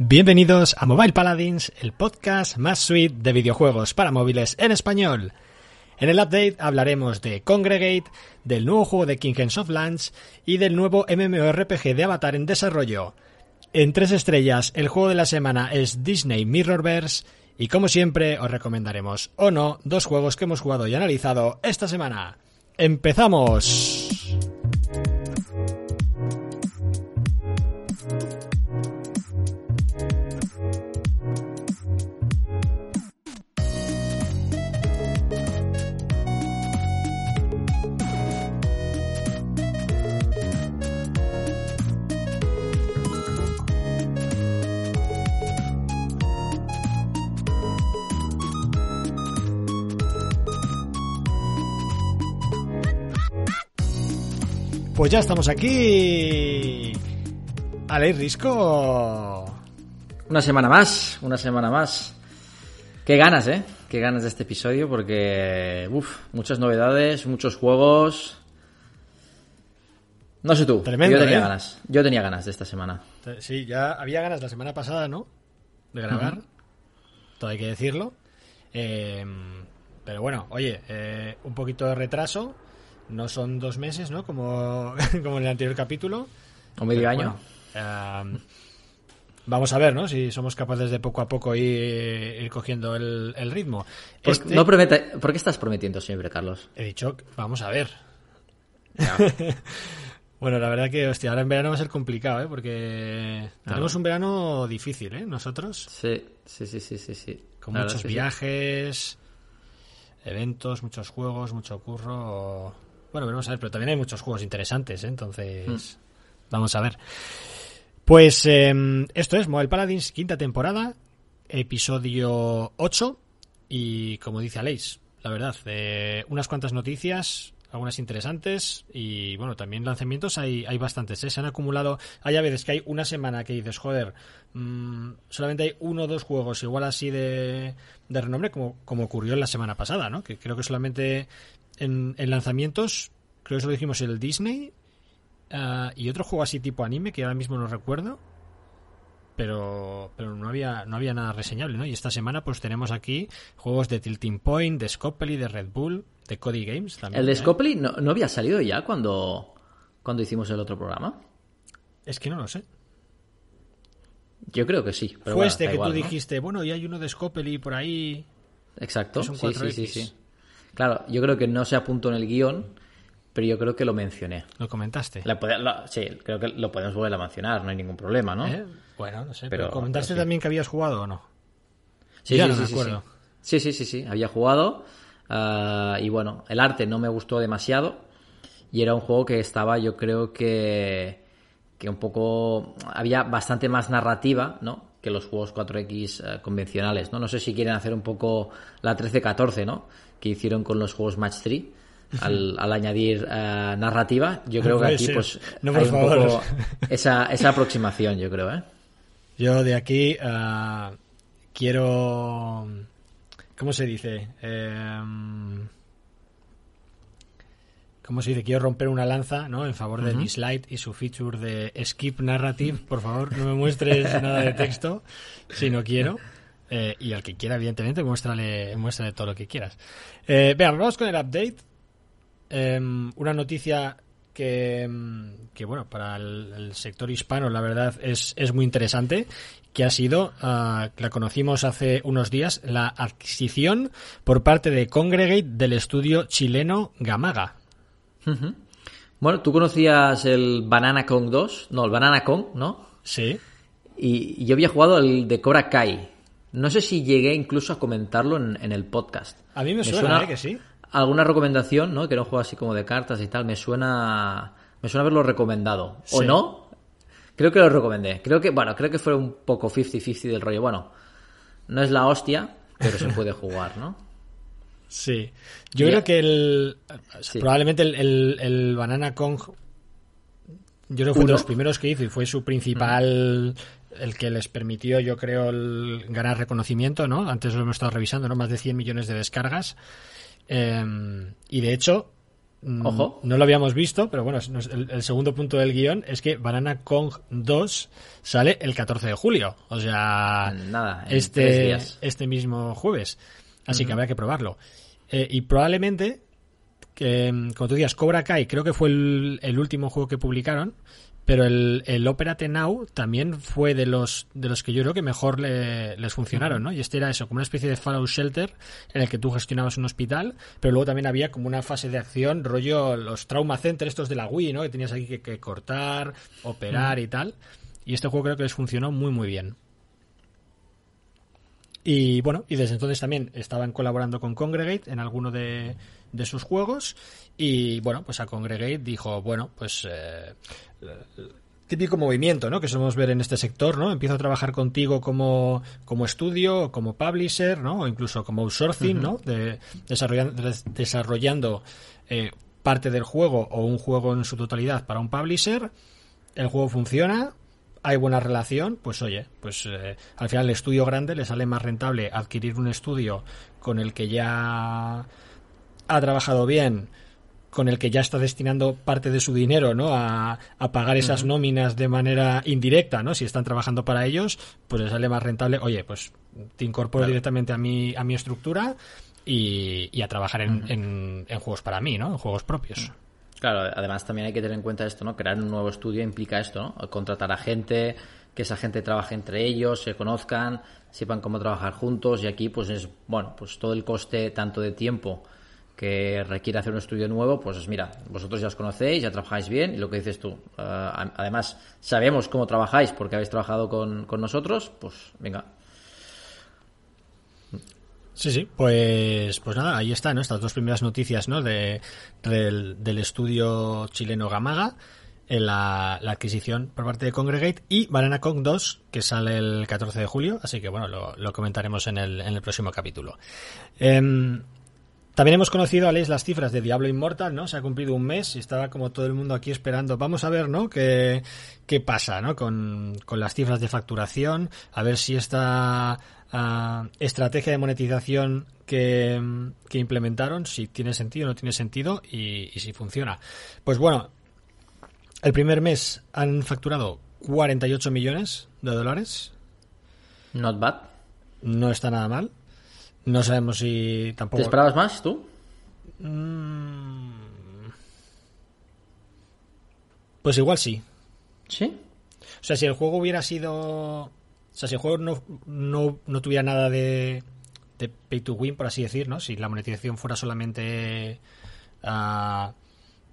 Bienvenidos a Mobile Paladins, el podcast más sweet de videojuegos para móviles en español. En el update hablaremos de Congregate, del nuevo juego de Kingdoms of Lands y del nuevo MMORPG de Avatar en desarrollo. En tres estrellas, el juego de la semana es Disney Mirrorverse y como siempre os recomendaremos o no dos juegos que hemos jugado y analizado esta semana. ¡Empezamos! Pues ya estamos aquí. Ale Risco. Una semana más, una semana más. Qué ganas, ¿eh? Qué ganas de este episodio porque, uff, muchas novedades, muchos juegos. No sé tú, Tremendo, yo tenía ¿eh? ganas. Yo tenía ganas de esta semana. Sí, ya había ganas la semana pasada, ¿no? De grabar. Todo hay que decirlo. Eh, pero bueno, oye, eh, un poquito de retraso. No son dos meses, ¿no? Como, como en el anterior capítulo. O medio año. bueno, eh, vamos a ver, ¿no? Si somos capaces de poco a poco ir, ir cogiendo el, el ritmo. Por, Este- no promete- ¿Por qué estás prometiendo siempre, Carlos? He dicho, vamos a ver. Bueno, la verdad que, hostia, ahora en verano va a ser complicado, ¿eh? Porque tenemos un verano difícil, ¿eh? Nosotros, Sí, sí, sí, sí, sí. sí. con La muchos sí. viajes, eventos, muchos juegos, mucho curro. Bueno, veremos a ver, pero también hay muchos juegos interesantes, ¿eh? Entonces, Hmm. vamos a ver. Pues em, esto es Mobile Paladins, quinta temporada, episodio 8. Y como dice Aleix, la verdad, eh, unas cuantas noticias, algunas interesantes y bueno, también lanzamientos hay, hay bastantes. ¿eh? Se han acumulado, hay a veces que hay una semana que dices, joder, mm, solamente hay uno o dos juegos igual así de, de renombre como, como ocurrió en la semana pasada, ¿no? Que creo que solamente en, en lanzamientos, creo que solo dijimos el Disney ah, y otro juego así tipo anime que ahora mismo no recuerdo. Pero, pero no había no había nada reseñable, ¿no? Y esta semana pues tenemos aquí juegos de Tilting Point, de Scopely, de Red Bull, de Cody Games también. ¿El de ¿eh? Scopely no, no había salido ya cuando, cuando hicimos el otro programa? Es que no lo sé. Yo creo que sí. Fue bueno, este que igual, tú ¿no? dijiste, bueno, y hay uno de Scopely por ahí. Exacto. Es un sí, 4X. sí, sí, sí. Claro, yo creo que no se apuntó en el guion, pero yo creo que lo mencioné. Lo comentaste. La sí, creo que lo podemos volver a mencionar, no hay ningún problema, ¿no? ¿Eh? Bueno, no sé. Pero, Pero- ¿Comentaste pero sí. también que habías jugado o no? Sí, Ya sí, no sí, me sí, acuerdo. sí. Sí, sí, había jugado. ah, y bueno, el arte no me gustó demasiado. Y era un juego que estaba, yo creo que, que un poco. Había bastante más narrativa, ¿no? Que los juegos 4X eh, convencionales, ¿no? No sé si quieren hacer un poco la 13-14, ¿no? Que hicieron con los juegos Match 3. Al, al añadir eh, narrativa, yo creo que aquí pues No, por hay un poco esa, esa aproximación, yo creo, ¿eh? Yo de aquí ah, quiero. ¿Cómo se dice? Em, ¿Cómo se dice? Quiero romper una lanza ¿no? en favor de Dislight y su feature de Skip Narrative. Por favor, no me muestres nada de texto si no quiero. Eh, y al que quiera, evidentemente, muéstrale, muéstrale todo lo que quieras. Eh, vean, vamos con el update. Em, una noticia que, em, que, bueno, para el, el sector hispano, la verdad, es, es muy interesante, que ha sido, ah, la conocimos hace unos días, la adquisición por parte de Congregate del estudio chileno Gamaga. Bueno, tú conocías el Banana Kong 2, no, el Banana Kong, ¿no? Sí. Y, y yo había jugado el de Cobra Kai. No sé si llegué incluso a comentarlo en, en el podcast. A mí me suena, ¿eh? que sí. Alguna recomendación, ¿no? Que era un juego así como de cartas y tal. Me suena. Me suena haberlo recomendado. ¿O no? Creo que lo recomendé. Creo que, bueno, creo que fue un poco 50-50 del rollo. Bueno, no es la hostia, pero se puede jugar, ¿no? Sí. Yo creo que el. Sí. Probablemente el, el- el Banana Kong. Yo creo que fue de Uno. los primeros que hizo y fue su principal. El que les permitió, yo creo, el ganar reconocimiento, ¿no? Antes lo hemos estado revisando, ¿no? Más de 100 millones de descargas. Eh, y de hecho, mm, Ojo. no lo habíamos visto, pero bueno, el, el segundo punto del guion es que Banana Kong 2 sale el 14 de julio. O sea, Nada, este, este mismo jueves. Así que habrá que probarlo. Eh, y probablemente, que, mm, como tú decías, Cobra Kai creo que fue el, el último juego que publicaron, pero el, el Operate Now también fue de los de los que yo creo que mejor le- les funcionaron, ¿no? Y este era eso, como una especie de Fallout Shelter en el que tú gestionabas un hospital, pero luego también había como una fase de acción, rollo los Trauma Center estos de la Wii, ¿no? Que tenías aquí que, que cortar, operar y tal. Y este juego creo que les funcionó muy muy bien. Y bueno, y desde entonces también estaban colaborando con Congregate en alguno de, de sus juegos. Y bueno, pues a Congregate dijo, bueno, pues eh, típico movimiento, ¿no? Que solemos ver en este sector, ¿no? Empiezo a trabajar contigo como, como estudio, como publisher, ¿no? O incluso como outsourcing, ¿no? De, desarrollando, des- desarrollando eh, parte del juego o un juego en su totalidad para un publisher. El juego funciona, hay buena relación, pues oye, pues eh, al final el estudio grande le sale más rentable adquirir un estudio con el que ya ha trabajado bien, con el que ya está destinando parte de su dinero, ¿no? A, a pagar esas nóminas de manera indirecta, ¿no? Si están trabajando para ellos, pues le sale más rentable, oye, pues te incorporo directamente a mi, a mi estructura y, y a trabajar en, en- en juegos para mí, ¿no? En juegos propios. Claro, además también hay que tener en cuenta esto, ¿no? Crear un nuevo estudio implica esto, ¿no? Contratar a gente, que esa gente trabaje entre ellos, se conozcan, sepan cómo trabajar juntos y aquí pues es, bueno, pues todo el coste tanto de tiempo que requiere hacer un estudio nuevo, pues es, mira, vosotros ya os conocéis, ya trabajáis bien y lo que dices tú, a- además sabemos cómo trabajáis porque habéis trabajado con, con nosotros, pues venga, Sí, sí, pues, pues nada, ahí están ¿no? estas dos primeras noticias ¿no? de, del, del estudio chileno Gamaga, en la, la adquisición por parte de Congregate y Banana Kong 2, que sale el 14 de julio, así que bueno, lo, lo comentaremos en el, en el próximo capítulo. Em, también hemos conocido, Alex, las cifras de Diablo Immortal, ¿no? Se ha cumplido un mes y estaba como todo el mundo aquí esperando. Vamos a ver, ¿no? ¿Qué, qué pasa, ¿no? Con, con las cifras de facturación, a ver si esta ah, estrategia de monetización que, que implementaron, si tiene sentido o no tiene sentido y, y si funciona. Pues bueno, el primer mes han facturado 48 millones de dólares. not bad. No está nada mal. No sabemos si ¿Te tampoco. esperabas más tú? Mm. Pues igual sí. Sí. O sea, si el juego hubiera sido. O sea, si el juego no, no, no tuviera nada de, de pay to win, por así decir, ¿no? Si la monetización fuera solamente. ah,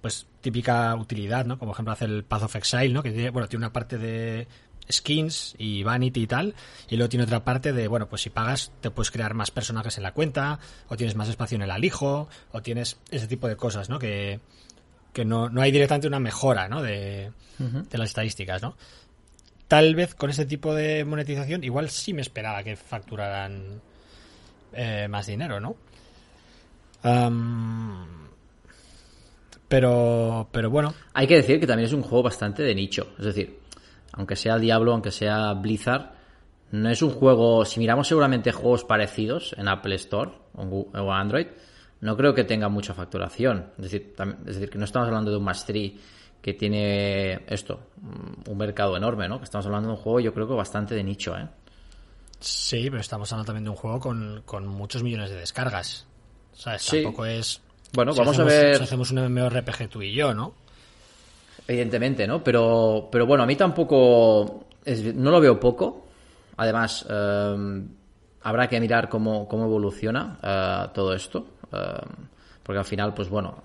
pues típica utilidad, ¿no? Como por ejemplo hace el Path of Exile, ¿no? Que tiene, bueno, tiene una parte de skins y vanity y tal, y luego tiene otra parte de, bueno, pues si pagas te puedes crear más personajes en la cuenta, o tienes más espacio en el alijo, o tienes ese tipo de cosas, ¿no? Que, que no, no hay directamente una mejora, ¿no? De, de las estadísticas, ¿no? Tal vez con ese tipo de monetización, igual sí me esperaba que facturaran eh, más dinero, ¿no? Pero, pero bueno, Hay que decir que también es un juego bastante de nicho. Es decir, aunque sea Diablo, aunque sea Blizzard, no es un juego. Si miramos seguramente juegos parecidos en Apple Store o Android, no creo que tenga mucha facturación. Es decir, es decir, que no estamos hablando de un Mastery que tiene esto, mm, un mercado enorme, ¿no? Que estamos hablando de un juego, yo creo que bastante de nicho, ¿eh? sí, pero estamos hablando también de un juego con, con muchos millones de descargas. O sea, Sí. tampoco es. Bueno, si vamos hacemos- a ver. Si hacemos un MMORPG tú y yo, ¿no? Evidentemente, ¿no? Pero, pero bueno, a mí tampoco. es- no lo veo poco. Además, eh, habrá que mirar cómo, cómo evoluciona eh, todo esto. eh, porque al final, pues bueno,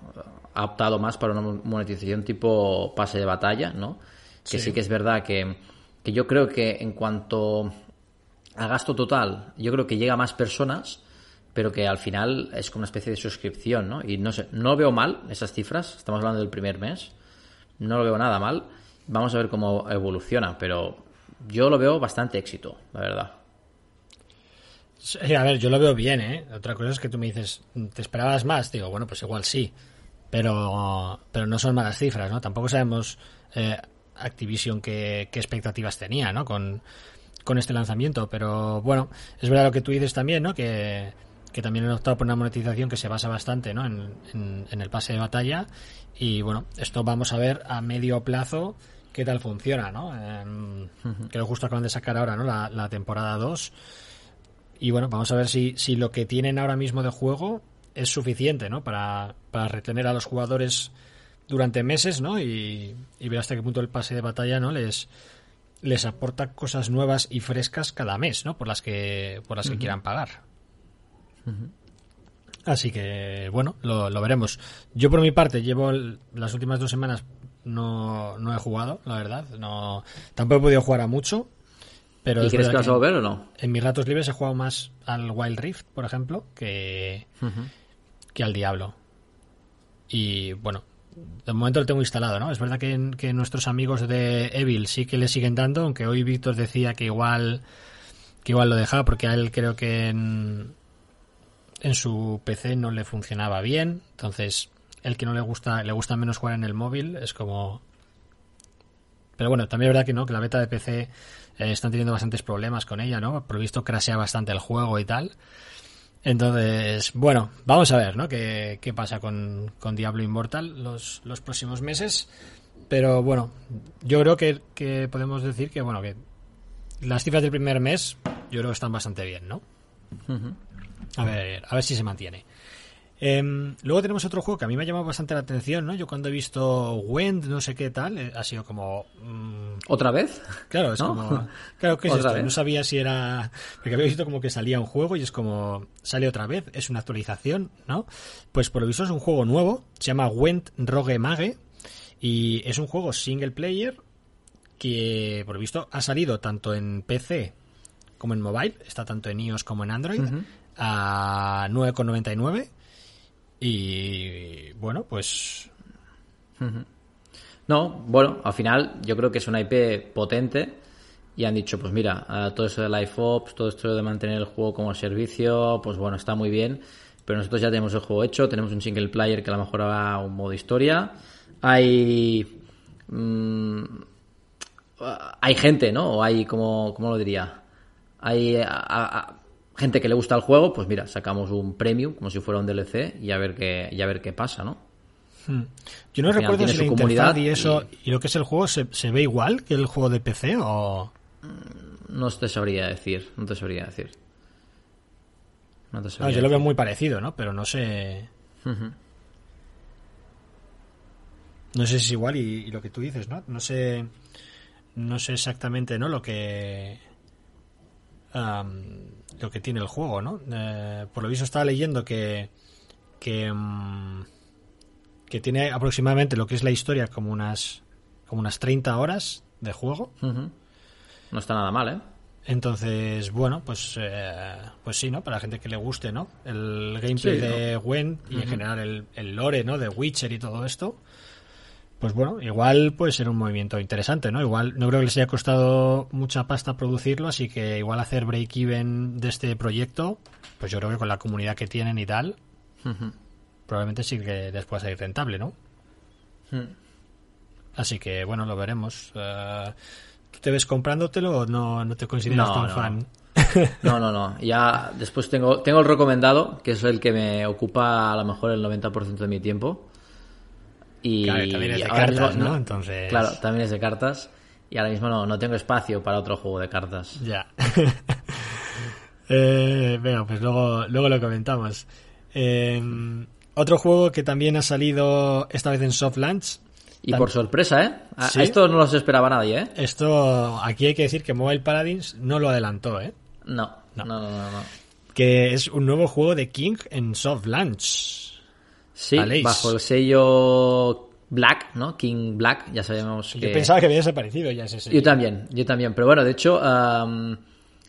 ha optado más para una monetización tipo pase de batalla, ¿no? Que sí, Sí. que es verdad que, que yo creo que en cuanto a gasto total, yo creo que llega a más personas, pero que al final es como una especie de suscripción, ¿no? Y no sé, no veo mal esas cifras, estamos hablando del primer mes, no lo veo nada mal, vamos a ver cómo evoluciona, pero yo lo veo bastante éxito, la verdad. A ver, yo lo veo bien, ¿eh? Otra cosa es que tú me dices, ¿te esperabas más? Digo, bueno, pues igual sí. Pero, pero no son malas cifras, ¿no? Tampoco sabemos eh, Activision qué, qué expectativas tenía, ¿no? Con, con este lanzamiento. Pero bueno, es verdad lo que tú dices también, ¿no? Que, que también han optado por una monetización que se basa bastante ¿no? en, en, el pase de batalla. Y bueno, esto vamos a ver a medio plazo qué tal funciona, ¿no? Eh, que justo acaban de sacar ahora, ¿no? La, la temporada 2. Y bueno, vamos a ver si, si lo que tienen ahora mismo de juego es suficiente, ¿no? Para, para retener a los jugadores durante meses, ¿no? Y, y ver hasta qué punto el pase de batalla, ¿no? Les, les aporta cosas nuevas y frescas cada mes, ¿no? Por las que, por las que quieran pagar. Así que, bueno, lo, lo, veremos. Yo por mi parte llevo las últimas dos semanas no, no he jugado, la verdad. No, tampoco he podido jugar a mucho. Pero ¿Y crees que vas a volver o no? En mis ratos libres he jugado más al Wild Rift, por ejemplo, que, que al Diablo. Y bueno, de momento lo tengo instalado, ¿no? Es verdad que, que, nuestros amigos de Evil sí que le siguen dando, aunque hoy Víctor decía que igual que igual lo dejaba porque a él creo que en, en su PC no le funcionaba bien, entonces el que no le gusta le gusta menos jugar en el móvil es como pero bueno, también es verdad que no, que la beta de PC eh, están teniendo bastantes problemas con ella, ¿no? Por visto crasea bastante el juego y tal. Entonces, bueno, vamos a ver, ¿no? ¿Qué, qué pasa con, con, Diablo Immortal los, los próximos meses? Pero bueno, yo creo que, que, podemos decir que, bueno, que las cifras del primer mes yo creo que están bastante bien, ¿no? A ver, a ver si se mantiene. Eh, luego tenemos otro juego que a mí me ha llamado bastante la atención, ¿no? Yo cuando he visto Wend, no sé qué tal, eh, ha sido como... Mmm... ¿Otra vez? Claro, es como... Claro, ¿qué es esto? No sabía si era... Porque había visto como que salía un juego y es como... Sale otra vez, es una actualización, ¿no? Pues por lo visto es un juego nuevo, se llama Wend Rogue Mage y es un juego single player que por lo visto ha salido tanto en PC como en mobile, está tanto en iOS como en Android, a 9,99 y bueno, pues... No, bueno, al final yo creo que es una IP potente y han dicho, pues mira, todo eso de Life Ops, todo esto de mantener el juego como servicio, pues bueno, está muy bien, pero nosotros ya tenemos el juego hecho, tenemos un single player que a lo mejor habrá un modo historia, hay... Mmm, hay gente, ¿no? O hay, como, ¿cómo lo diría? Hay gente que le gusta el juego, pues mira, sacamos un premium como si fuera un DLC y a ver qué, y a ver qué pasa, ¿no? Hmm. Yo no recuerdo si la comunidad y eso y... lo que es el juego se, se, ve igual que el juego de PC o mm, no te sabría decir, no te sabría decir. No te sabría yo lo veo muy parecido, ¿no? Pero no sé. No sé si es igual y, y, lo que tú dices, ¿no? No sé, no sé exactamente, ¿no? Lo que lo que tiene el juego, ¿no? Eh, por lo visto estaba leyendo que que, mm, que tiene aproximadamente lo que es la historia como unas como unas 30 horas de juego. No está nada mal, ¿eh? Entonces, bueno, pues eh, pues sí, ¿no? Para la gente que le guste, ¿no? El gameplay de Gwen y en general el, el lore, ¿no? De Witcher y todo esto pues bueno, igual puede ser un movimiento interesante, ¿no? Igual no creo que les haya costado mucha pasta producirlo, así que igual hacer break-even de este proyecto, pues yo creo que con la comunidad que tienen y tal, probablemente sí que les pueda salir rentable, ¿no? Así que bueno, lo veremos. Uh, ¿Tú te ves comprándotelo o no, no te consideras tan fan? No, no, no. Ya después tengo, tengo el recomendado, que es el que me ocupa a lo mejor el 90% de mi tiempo. Y también es de cartas, ¿no? Entonces... Claro, también es de cartas. Y ahora mismo no, no tengo espacio para otro juego de cartas. Ya. eh, pues luego, luego lo comentamos. Eh, otro juego que también ha salido esta vez en soft launch. Y por sorpresa, ¿eh? A, esto no los esperaba nadie, ¿eh? Esto, aquí hay que decir que Mobile Paladins no lo adelantó, ¿eh? No, no, no, no. no, Que es un nuevo juego de King en soft launch. Sí, bajo el sello Black, ¿no? King Black, ya sabemos que... Yo pensaba que había desaparecido ya ese sello. Yo también, yo también. Pero bueno, de hecho,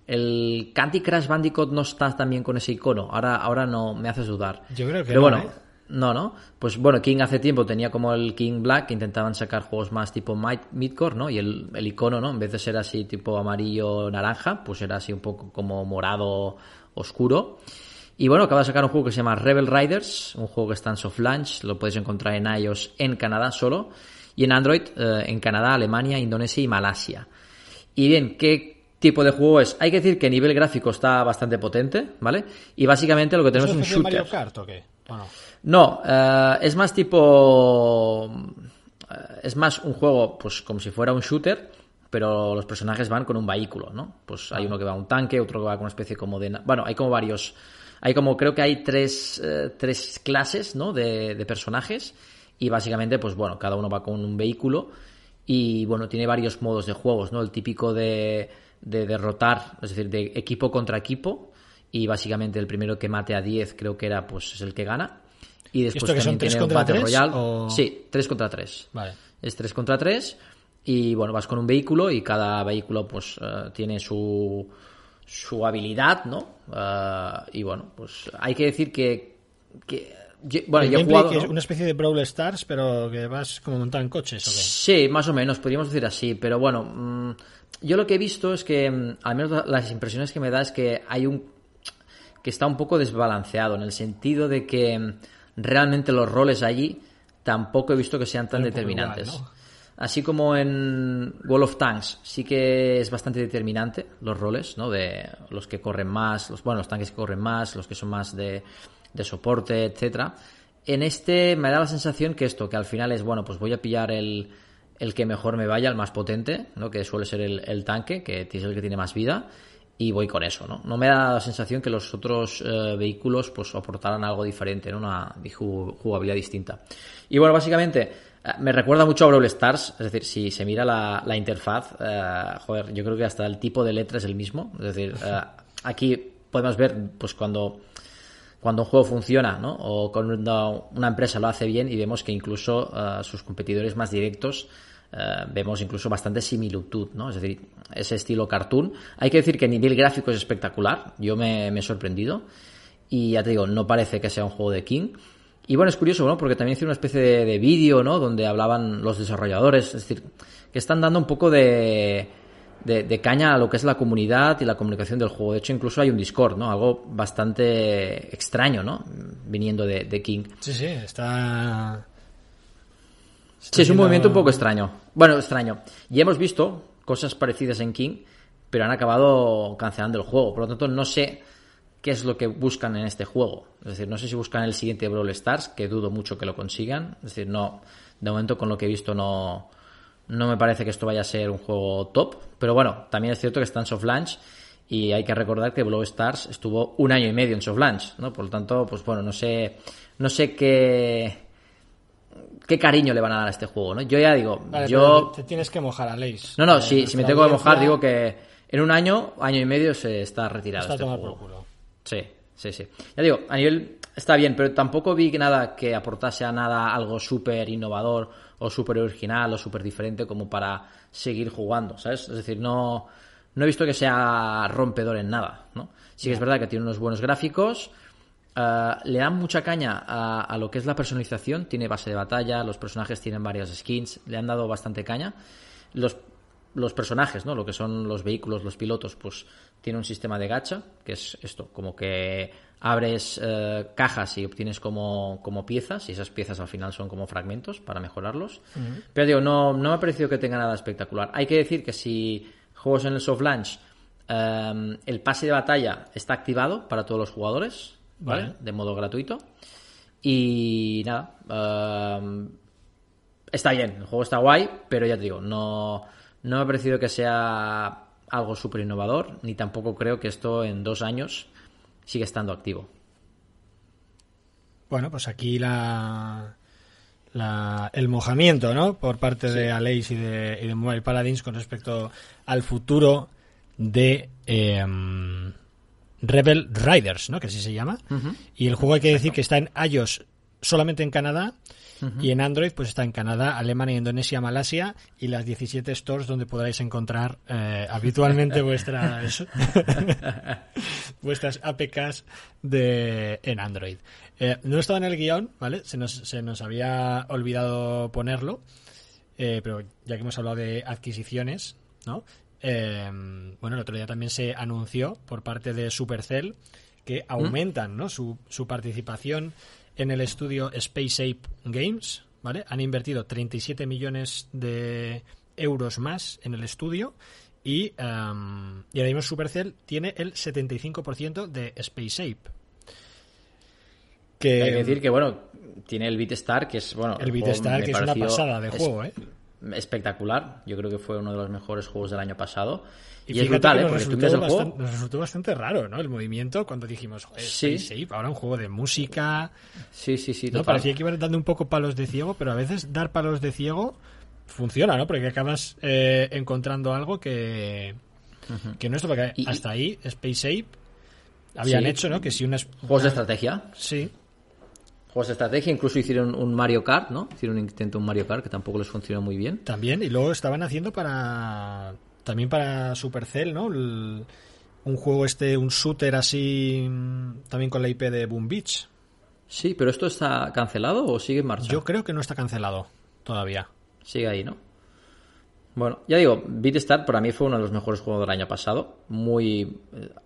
el Candy Crush Bandicoot no está también con ese icono. Ahora, ahora no me haces dudar. Yo creo que Pero no, bueno, ¿eh? no, ¿no? Pues bueno, King hace tiempo tenía como el King Black, que intentaban sacar juegos más tipo Midcore, ¿no? Y el, el icono, ¿no? En vez de ser así tipo amarillo naranja, pues era así un poco como morado oscuro. Y bueno, acaba de sacar un juego que se llama Rebel Riders, un juego que está en soft launch, lo podéis encontrar en iOS en Canadá solo, y en Android eh, en Canadá, Alemania, Indonesia y Malasia. Y bien, ¿qué tipo de juego es. Hay que decir que a nivel gráfico está bastante potente, ¿vale? Y básicamente lo que tenemos es un ¿Es shooter. Mario Kart o qué? ¿O no? No, eh, es más tipo. eh, Es más un juego, pues como si fuera un shooter, pero los personajes van con un vehículo, ¿no? Pues hay uno que va a un tanque, otro que va con una especie como de. Bueno, hay como varios. Hay como, creo que hay tres, eh, tres clases, ¿no? De, de personajes. Y básicamente, pues bueno, cada uno va con un vehículo. Y bueno, tiene varios modos de juegos, ¿no? El típico de, de derrotar, es decir, de equipo contra equipo. Y básicamente el primero que mate a 10 creo que era, pues es el que gana. Y después esto que son también tres tiene un contra Battle tres, Royale. o- Sí, 3 contra 3. Vale. Es 3 contra 3 y bueno, vas con un vehículo y cada vehículo pues eh, tiene su, su habilidad, ¿no? Eh, y bueno, pues hay que decir que... que yo- bueno, yo he jugado... que es ¿no? una especie de Brawl Stars, pero que vas como montado en coches, ¿o qué? Sí, más o menos, podríamos decir así, pero bueno, mm, yo lo que he visto es que, mm, al menos la- las impresiones que me da es que hay un que está un poco desbalanceado en el sentido de que mm, realmente los roles allí tampoco he visto que sean tan determinantes. igual, ¿no? Así como en World of Tanks sí que es bastante determinante los roles, ¿no? De los que corren más, los bueno, los tanques que corren más, los que son más de, de soporte, etcétera. En este me da la sensación que esto, que al final es, bueno, pues voy a pillar el, el que mejor me vaya, el más potente, ¿no? Que suele ser el, el tanque, que es el que tiene más vida, y voy con eso, ¿no? No me da la sensación que los otros eh, vehículos pues aportaran algo diferente, ¿no? Una ju- jugabilidad distinta. Y bueno, básicamente eh, me recuerda mucho a Brawl Stars, es decir, si se mira la, la interfaz, eh, joder, yo creo que hasta el tipo de letra es el mismo, es decir, eh, aquí podemos ver pues cuando cuando un juego funciona, ¿no? O cuando una empresa lo hace bien y vemos que incluso eh, sus competidores más directos eh, vemos incluso bastante similitud, ¿no? Es decir, ese estilo cartoon. Hay que decir que a nivel gráfico es espectacular. Yo me, me he sorprendido. Y ya te digo, no parece que sea un juego de King. Y bueno, es curioso, ¿no? Porque también hice una especie de, de vídeo, ¿no? Donde hablaban los desarrolladores. Es decir, que están dando un poco de, de, de caña a lo que es la comunidad y la comunicación del juego. De hecho, incluso hay un Discord, ¿no? Algo bastante extraño, ¿no? Viniendo de, de King. Sí, sí, está... Sí, es un movimiento un poco extraño. Bueno, extraño. Y hemos visto cosas parecidas en King, pero han acabado cancelando el juego. Por lo tanto, no sé qué es lo que buscan en este juego. Es decir, no sé si buscan el siguiente Brawl Stars, que dudo mucho que lo consigan. Es decir, no, de momento con lo que he visto no, no me parece que esto vaya a ser un juego top. Pero bueno, también es cierto que está en soft launch y hay que recordar que Brawl Stars estuvo un año y medio en soft launch, ¿no? Por lo tanto, pues bueno, no sé, no sé qué, qué cariño le van a dar a este juego, ¿no? Yo ya digo, Vale, yo... te, tienes que mojar, Aleix. No, no, Eh, si, me tengo que mojar, digo que en un año, año y medio se está retirado Está a este juego. por culo. Sí, sí, sí. Ya digo, a nivel está bien, pero tampoco vi nada que aportase a nada algo súper innovador o súper original o súper diferente como para seguir jugando, ¿sabes? Es decir, no, no he visto que sea rompedor en nada, ¿no? Sí que es verdad que tiene unos buenos gráficos, eh, le dan mucha caña a, a lo que es la personalización, tiene base de batalla, los personajes tienen varias skins, le han dado bastante caña. Los, los personajes, ¿no? Lo que son los vehículos, los pilotos, pues tiene un sistema de gacha, que es esto, como que abres eh, cajas y obtienes como, como piezas, y esas piezas al final son como fragmentos para mejorarlos. Pero digo, no, no me ha parecido que tenga nada espectacular. Hay que decir que si juegos en el soft launch, eh, el pase de batalla está activado para todos los jugadores, ¿vale? Vale. De modo gratuito. Y nada, eh, está bien, el juego está guay, pero ya te digo, no, no me ha parecido que sea algo súper innovador, ni tampoco creo que esto en dos años siga estando activo. Bueno, pues aquí la, la- el mojamiento, ¿no? Por parte de Aleix y de, y de Mobile Paladins con respecto al futuro de em, Rebel Riders, ¿no? Que así se llama. Y el juego hay que decir que está en iOS solamente en Canadá y en Android pues está en Canadá, Alemania, Indonesia, Malasia y las 17 stores donde podráis encontrar eh, habitualmente vuestras vuestras APKs de, en Android. Eh, no estaba en el guion, ¿vale? Se nos, se nos había olvidado ponerlo, eh, pero ya que hemos hablado de adquisiciones, ¿no? Eh, bueno, el otro día también se anunció por parte de Supercell que aumentan ¿no? su, su participación en el estudio Space Ape Games, ¿vale? Han invertido 37 millones de euros más en el estudio y, em, y ahora mismo Supercell tiene el 75% de Space Ape. Que, Hay que decir que, bueno, tiene el BeatStar, que es, bueno... El BeatStar, que es una pasada de juego, ¿eh? Espectacular. Yo creo que fue uno de los mejores juegos del año pasado. Y, es brutal, ¿eh? Porque resultó el juego... Nos resultó bastante raro, ¿no? El movimiento cuando dijimos, joder, sí. Space Ape, ahora un juego de música... Sí, sí, sí. ¿no? Parecía que iban dando un poco palos de ciego, pero a veces dar palos de ciego funciona, ¿no? Porque acabas eh, encontrando algo que, que no es porque hasta ahí Space Ape habían hecho, ¿no? Que si unas juegos de estrategia. Sí. Juegos de estrategia, incluso hicieron un Mario Kart, ¿no? Hicieron un intento un Mario Kart que tampoco les funcionó muy bien. También, y luego estaban haciendo para también para Supercell, ¿no? un juego este, un shooter así también con la IP de Boom Beach. Sí, pero esto está cancelado o sigue en marcha? Yo creo que no está cancelado todavía sigue ahí, ¿no? Bueno, ya digo, BeatStar para mí fue uno de los mejores juegos del año pasado. Muy.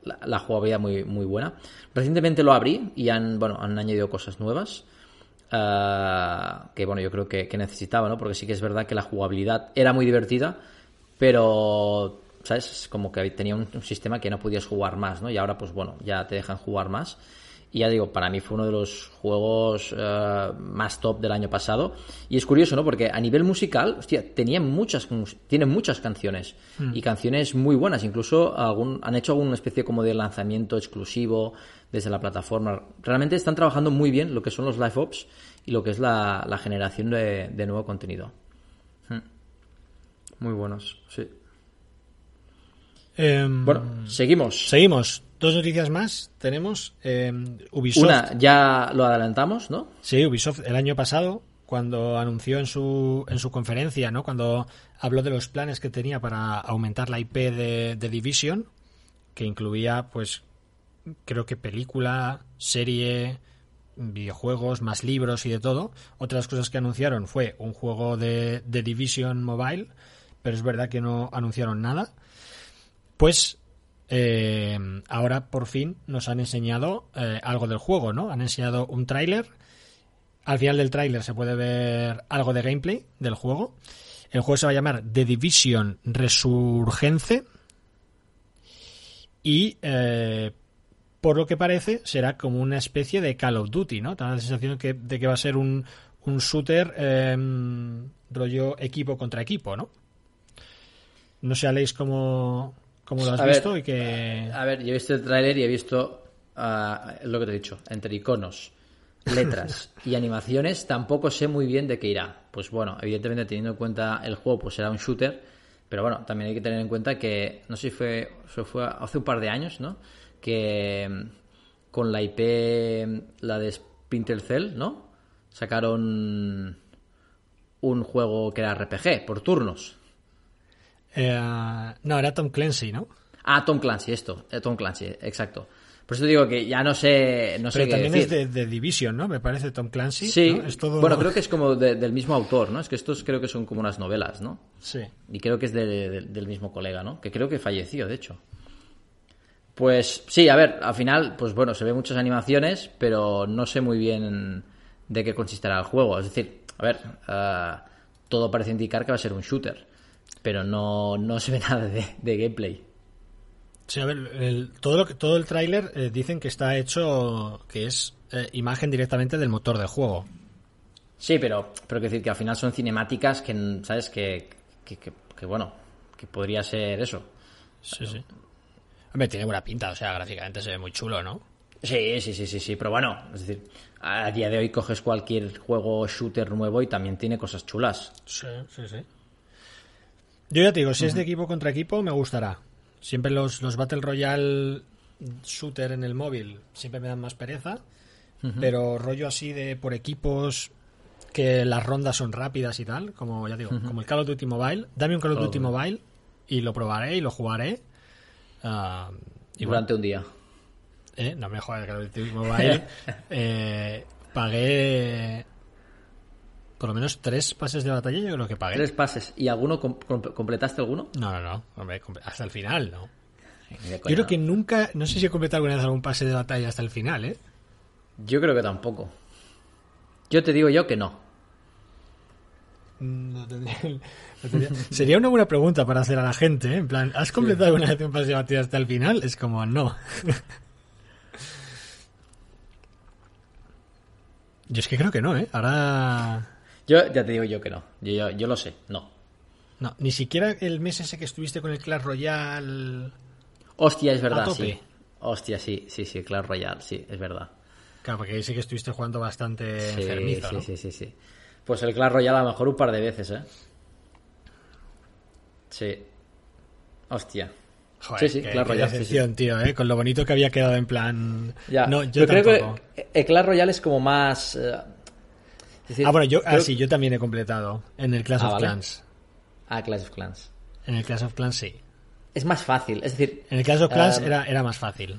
La, jugabilidad muy, muy buena. Recientemente lo abrí y han, bueno, han añadido cosas nuevas. Ah, que bueno, yo creo que, necesitaba, ¿no? Porque sí que es verdad que la jugabilidad era muy divertida, pero. ¿Sabes? Como que tenía un sistema que no podías jugar más, ¿no? Y ahora, pues bueno, ya te dejan jugar más. Y ya digo, para mí fue uno de los juegos eh, más top del año pasado. Y es curioso, ¿no? Porque a nivel musical, hostia, tenía muchas, tiene muchas canciones. Hmm. Y canciones muy buenas. Incluso algún, han hecho alguna especie como de lanzamiento exclusivo desde la plataforma. Realmente están trabajando muy bien lo que son los live ops y lo que es la, generación de, nuevo contenido. Hmm. Muy buenos, sí. Em, bueno, seguimos. Seguimos. Dos noticias más tenemos. Eh, Ubisoft. Una, ya lo adelantamos, ¿no? Sí, Ubisoft el año pasado, cuando anunció en su, en su conferencia, ¿no? Cuando habló de los planes que tenía para aumentar la IP de, de Division, que incluía, pues, creo que película, serie, videojuegos, más libros y de todo. Otras cosas que anunciaron fue un juego de, de Division Mobile, pero es verdad que no anunciaron nada. Pues eh, ahora por fin nos han enseñado eh, algo del juego, ¿no? Han enseñado un tráiler. Al final del tráiler se puede ver algo de gameplay del juego. El juego se va a llamar The Division Resurgence. Y eh, por lo que parece será como una especie de Call of Duty, ¿no? Da la sensación de que va a ser un, un shooter rollo equipo contra equipo, ¿no? No sé, Aleix, cómo, ¿Cómo lo has visto? y que... A ver, yo he visto el tráiler y he visto uh, lo que te he dicho, entre iconos, letras y animaciones, tampoco sé muy bien de qué irá. Pues bueno, evidentemente teniendo en cuenta el juego, pues será un shooter, pero bueno, también hay que tener en cuenta que, no sé si fue, fue hace un par de años, ¿no? Que mm, con la IP, la de Splinter Cell, ¿no? Sacaron un juego que era RPG, por turnos. Eh, no, era Tom Clancy, ¿no? Ah, Tom Clancy, esto. Eh, Tom Clancy, exacto. Por eso digo que ya no sé, no sé Pero también es de, Division, ¿no? Me parece Tom Clancy. Sí. Bueno, creo que es como del mismo autor, ¿no? Es que estos creo que son como unas novelas, ¿no? Sí. Y creo que es del mismo colega, ¿no? Que creo que falleció, de hecho. Pues sí, a ver, al final, pues bueno, se ve muchas animaciones, pero no sé muy bien de qué consistirá el juego. Es decir, a ver, eh, todo parece indicar que va a ser un shooter pero no, no se ve nada de, gameplay. Sí, a ver, todo, lo todo el tráiler eh, dicen que está hecho, que es eh, imagen directamente del motor de juego. Sí, pero, pero que decir que al final son cinemáticas que, ¿sabes? Que, que, bueno, que podría ser eso. Sí, sí. Hombre, tiene buena pinta, o sea, gráficamente se ve muy chulo, ¿no? Sí, sí, sí, sí, sí, pero bueno, es decir, a día de hoy coges cualquier juego shooter nuevo y también tiene cosas chulas. Sí, sí, sí. Yo ya te digo, si es de equipo contra equipo, me gustará. Siempre los, los Battle Royale shooter en el móvil siempre me dan más pereza. Pero rollo así de por equipos que las rondas son rápidas y tal, como ya digo, como el Call of Duty Mobile. Dame un Call of Duty Mobile y lo probaré y lo jugaré. Uh, Durante un día. ¿Eh? No me jodas el Call of Duty Mobile. eh, pagué por lo menos tres pases de batalla yo creo que pagué. Tres pases. ¿Y alguno completaste alguno? No, no, no. hasta el final, no. Yo creo que nunca, no sé si he completado alguna vez algún pase de batalla hasta el final, ¿eh? Yo creo que tampoco. Yo te digo yo que no. No tendría- no tendría- Sería una buena pregunta para hacer a la gente, ¿eh? En plan, ¿has completado alguna vez un pase de batalla hasta el final? Es como, no. Yo es que creo que no, ¿eh? Ahora... Yo ya te digo yo que no. Yo, yo, yo lo sé, no. No, ni siquiera el mes ese que estuviste con el Clash Royale... Hostia, es verdad, A tope. sí. Hostia, sí, sí, sí, Clash Royale, sí, es verdad. Claro, porque ahí sí que estuviste jugando bastante Sí, enfermizo, sí, ¿no? sí, sí, sí. Pues el Clash Royale a lo mejor un par de veces, ¿eh? Sí. Hostia. Joder, Sí, sí, qué, Clash Royale, sí, tío, ¿eh? Con lo bonito que había quedado en plan... Ya. No, yo creo que el Clash Royale es como más... eh, decir, Ah, bueno, yo, ah, sí, yo también he completado en el Clash Ah, of vale. Clans. Ah, Clash of Clans. En el Clash of Clans sí. Es más fácil, es decir... En el Clash of Clans eh, era, era más fácil.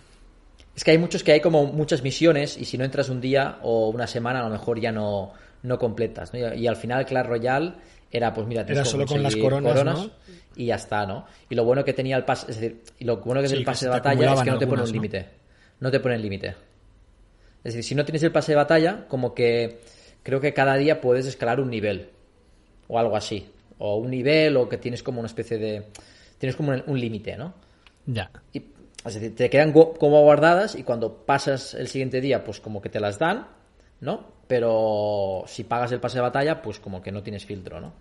Es que hay muchos que hay como muchas misiones y si no entras un día o una semana a lo mejor ya no, no completas. ¿no? Y, y al final Clash Royale era pues mira, Era solo con las coronas, ¿no? y ya está, ¿no? Y lo bueno que tenía el pase, es decir, y lo bueno que Sí, tiene el pase se de batalla es que no te pone un límite. No te pone el límite. Es decir, si no tienes el pase de batalla, como que creo que cada día puedes escalar un nivel o algo así, o un nivel o que tienes como una especie de tienes como un, un límite, ¿no? Ya. Y, es decir, te quedan como guardadas y cuando pasas el siguiente día, pues como que te las dan, ¿no? Pero si pagas el pase de batalla, pues como que no tienes filtro, ¿no?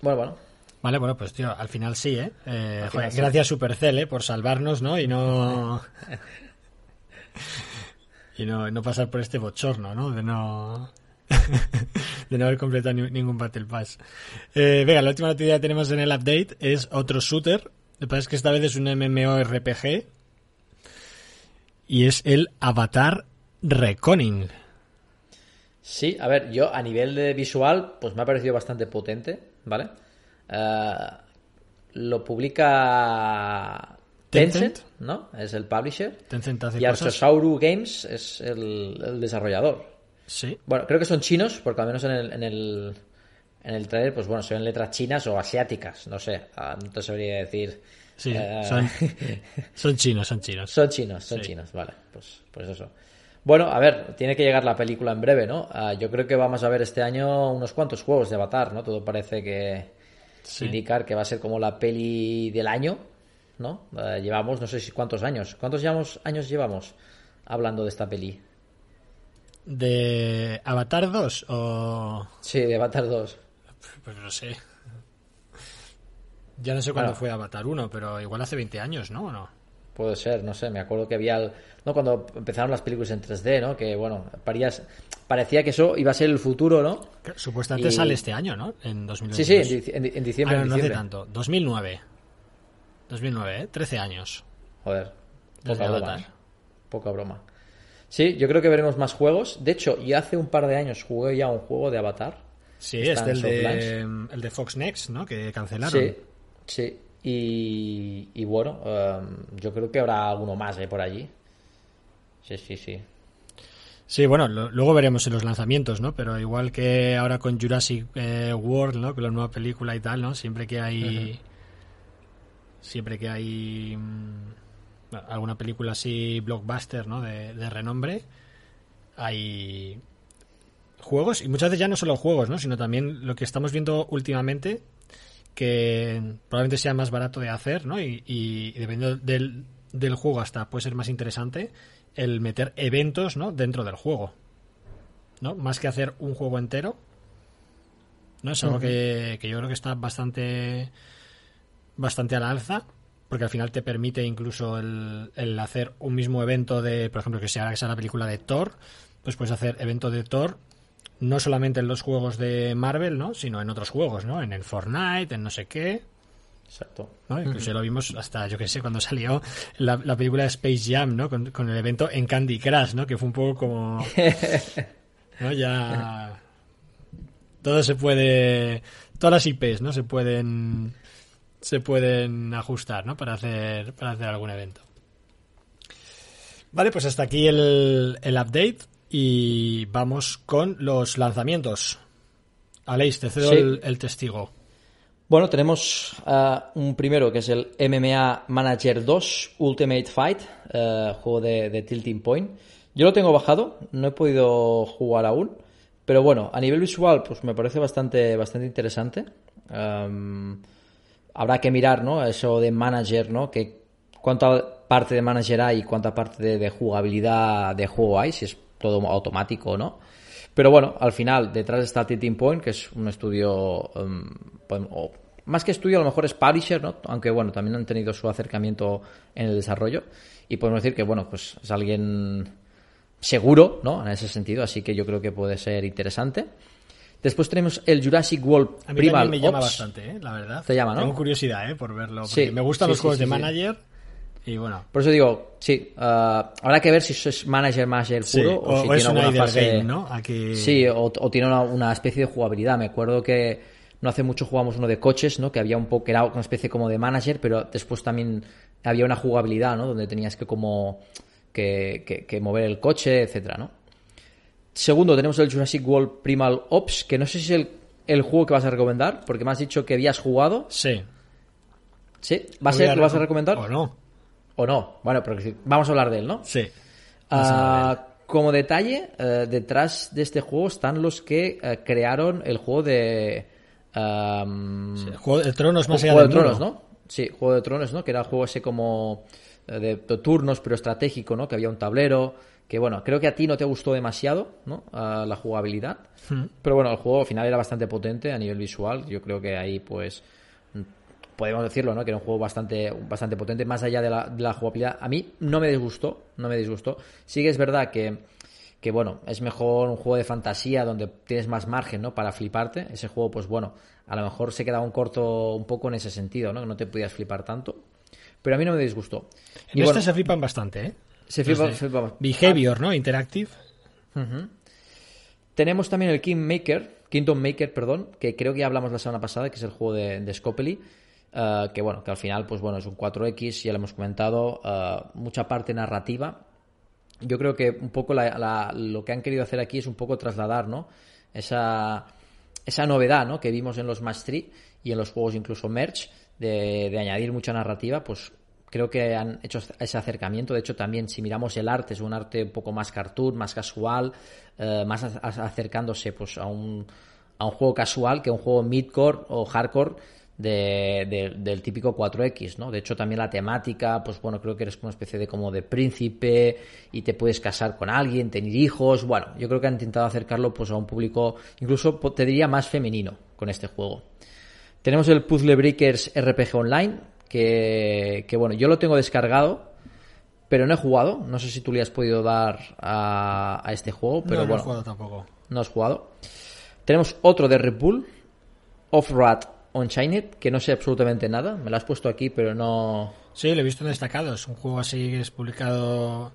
Bueno, bueno. Vale, bueno, pues tío, al final sí, ¿eh? Eh, joder, sí. Gracias Supercell, ¿eh? Por salvarnos, ¿no? Y no... y no, no pasar por este bochorno, ¿no? De no... de no haber completado ni- ningún Battle Pass. Eh, venga, la última noticia que tenemos en el update es otro shooter. Lo que pasa es que esta vez es un MMORPG. Y es el Avatar Reconing. Sí, a ver, yo a nivel de visual, pues me ha parecido bastante potente, ¿vale? Eh, lo publica Tencent. ¿no? Es el publisher. Tencent hace Y. Archosauru Games es el, el desarrollador. Sí. Bueno, creo que son chinos, porque al menos en el, en el, en el trailer, pues bueno, son letras chinas o asiáticas, no sé, ah, no te sabría decir. Sí, Eh, son, son chinos, son chinos. son chinos, son Sí. chinos, vale, pues, pues eso. Bueno, a ver, tiene que llegar la película en breve, ¿no? Ah, yo creo que vamos a ver este año unos cuantos juegos de Avatar, ¿no? Todo parece que Sí. indicar que va a ser como la peli del año, ¿no? Ah, llevamos, no sé si cuántos años. ¿Cuántos llevamos, años llevamos hablando de esta peli? ¿De Avatar 2 o...? Sí, de Avatar 2. Pues no sé. Ya no sé cuándo Bueno. fue Avatar 1, pero igual hace 20 años, ¿no? ¿O no? Puede ser, no sé, me acuerdo que había... el- ¿no? Cuando empezaron las películas en 3D, ¿no? Que, bueno, parías- parecía que eso iba a ser el futuro, ¿no? Supuestamente Y- sale este año, ¿no? En 2022. Sí, sí, en, dic- en di- en diciembre. Ah, no, en no hace diciembre. tanto. 2009. 2009, ¿eh? 13 años. Joder, poca broma. Avatar. ¿eh? Poca broma. Sí, yo creo que veremos más juegos. De hecho, ya hace un par de años jugué ya un juego de Avatar. Sí, este el de, el de Fox Next, ¿no? Que cancelaron. Sí, sí. Y, y bueno, em, yo creo que habrá alguno más ¿eh? por allí. Sí, sí, sí. Sí, bueno, lo- luego veremos en los lanzamientos, ¿no? Pero igual que ahora con Jurassic eh, World, ¿no? Con la nueva película y tal, ¿no? Siempre que hay... Siempre que hay mm, alguna película así blockbuster, ¿no? De, de renombre, hay juegos, y muchas veces ya no solo juegos, ¿no? Sino también lo que estamos viendo últimamente, que probablemente sea más barato de hacer, ¿no? Y, y dependiendo del, del juego hasta puede ser más interesante el meter eventos, ¿no? Dentro del juego, ¿no? Más que hacer un juego entero, ¿no? Es algo que, que yo creo que está bastante bastante a la alza porque al final te permite incluso el, el hacer un mismo evento de, por ejemplo, que sea, que sea la película de Thor, pues puedes hacer evento de Thor no solamente en los juegos de Marvel, ¿no? Sino en otros juegos, ¿no? En el Fortnite, en no sé qué, Exacto. ¿no? Incluso ya lo vimos hasta, yo que sé, cuando salió la, la película de Space Jam, ¿no? Con, con el evento en Candy Crush, ¿no? Que fue un poco como... ¿No? Ya... Todo se puede... Todas las IPs, ¿no? Se pueden... Se pueden ajustar, ¿no? Para hacer, para hacer algún evento. Vale, pues hasta aquí el, el update y vamos con los lanzamientos. Aleix, te cedo Sí. el, el testigo. Bueno, tenemos ah, un primero que es el MMA Manager 2 Ultimate Fight, eh, juego de, de Tilting Point. Yo lo tengo bajado, no he podido jugar aún, Pero bueno, a nivel visual, pues me parece bastante, bastante interesante. Um, habrá que mirar, ¿no? Eso de manager, ¿no? Que cuánta parte de manager hay y cuánta parte de, jugabilidad de juego hay, si es todo automático o no. Pero bueno, al final, detrás está Titin Point, que es un estudio, um, o más que estudio, a lo mejor es publisher, ¿no? Aunque bueno, también han tenido su acercamiento en el desarrollo. Y podemos decir que, bueno, pues es alguien seguro, ¿no? En ese sentido, así que yo creo que puede ser interesante. Después tenemos el Jurassic World A mí Primal me llama Ops. bastante, ¿eh? la verdad. Te llama, ¿no? Tengo curiosidad, ¿eh? Por verlo. Sí, me gustan sí, los sí, juegos de manager. Y bueno. Por eso digo, sí, ah, habrá que ver si es manager manager Sí, puro o, o, si o es tiene un alguna idle fase... game, ¿no? Aquí... Sí, o, o tiene una, una especie de jugabilidad. Me acuerdo que no hace mucho jugamos uno de coches, ¿no? Que había un poco, que era una especie como de manager, pero después también había una jugabilidad, ¿no? Donde tenías que como que, que- que mover el coche, etcétera, ¿no? Segundo, tenemos el Jurassic World Primal Ops, que no sé si es el, el juego que vas a recomendar, porque me has dicho que habías jugado. Sí. ¿Sí? ¿Va a ser voy que lo vas a recom- recomendar? ¿O no? ¿O no? Bueno, pero vamos a hablar de él, ¿no? Sí. Ah, como detalle, eh, detrás de este juego están los que eh, crearon el juego de... El Juego de Tronos más allá Juego de Tronos. ¿no? Sí, Juego de Tronos, ¿no? Que era el juego ese como eh, de, de turnos, pero estratégico, ¿no? Que había un tablero. Que bueno, creo que a ti no te gustó demasiado, ¿no? Ah, la jugabilidad. Hmm. Pero bueno, el juego al final era bastante potente a nivel visual. Yo creo que ahí, pues, mm, podemos decirlo, ¿no? Que era un juego bastante, bastante potente, más allá de la, de la jugabilidad. A mí no me disgustó, no me disgustó. Sí que es verdad que, que, bueno, es mejor un juego de fantasía donde tienes más margen, ¿no? Para fliparte. Ese juego, pues bueno, a lo mejor se quedaba un corto un poco en ese sentido, ¿no? Que no te podías flipar tanto. Pero a mí no me disgustó. En Y este bueno, se flipan bastante, ¿eh? Flipa- Behavior, ¿no? Interactive. Tenemos también el Kingmaker, Kingdom Maker, perdón, que creo que ya hablamos la semana pasada, que es el juego de, de Scopely, eh, que bueno, que al final, pues bueno, es un 4X, ya lo hemos comentado, eh, mucha parte narrativa. Yo creo que un poco la- la- lo que han querido hacer aquí es un poco trasladar, ¿no? Esa, esa novedad, ¿no? Que vimos en los 3 y en los juegos incluso Merge, de, de añadir mucha narrativa, pues creo que han hecho ese acercamiento. De hecho, también si miramos el arte, es un arte un poco más cartoon, más casual, eh, más acercándose pues a un, a un juego casual que un juego midcore o hardcore de- de- del típico 4X, ¿no? De hecho, también la temática, pues bueno, creo que eres una especie de como de príncipe y te puedes casar con alguien, tener hijos. Bueno, yo creo que han intentado acercarlo pues a un público, incluso te diría más femenino con este juego. Tenemos el Puzzle Breakers RPG Online, que, que, bueno, yo lo tengo descargado, pero no he jugado. No sé si tú le has podido dar a, a este juego, pero no, no he bueno, jugado tampoco. no has jugado. Tenemos otro de Red Bull, Off-Road Unchained, que no sé absolutamente nada. Me lo has puesto aquí, pero no... Sí, lo he visto en destacado. Es un juego así que es publicado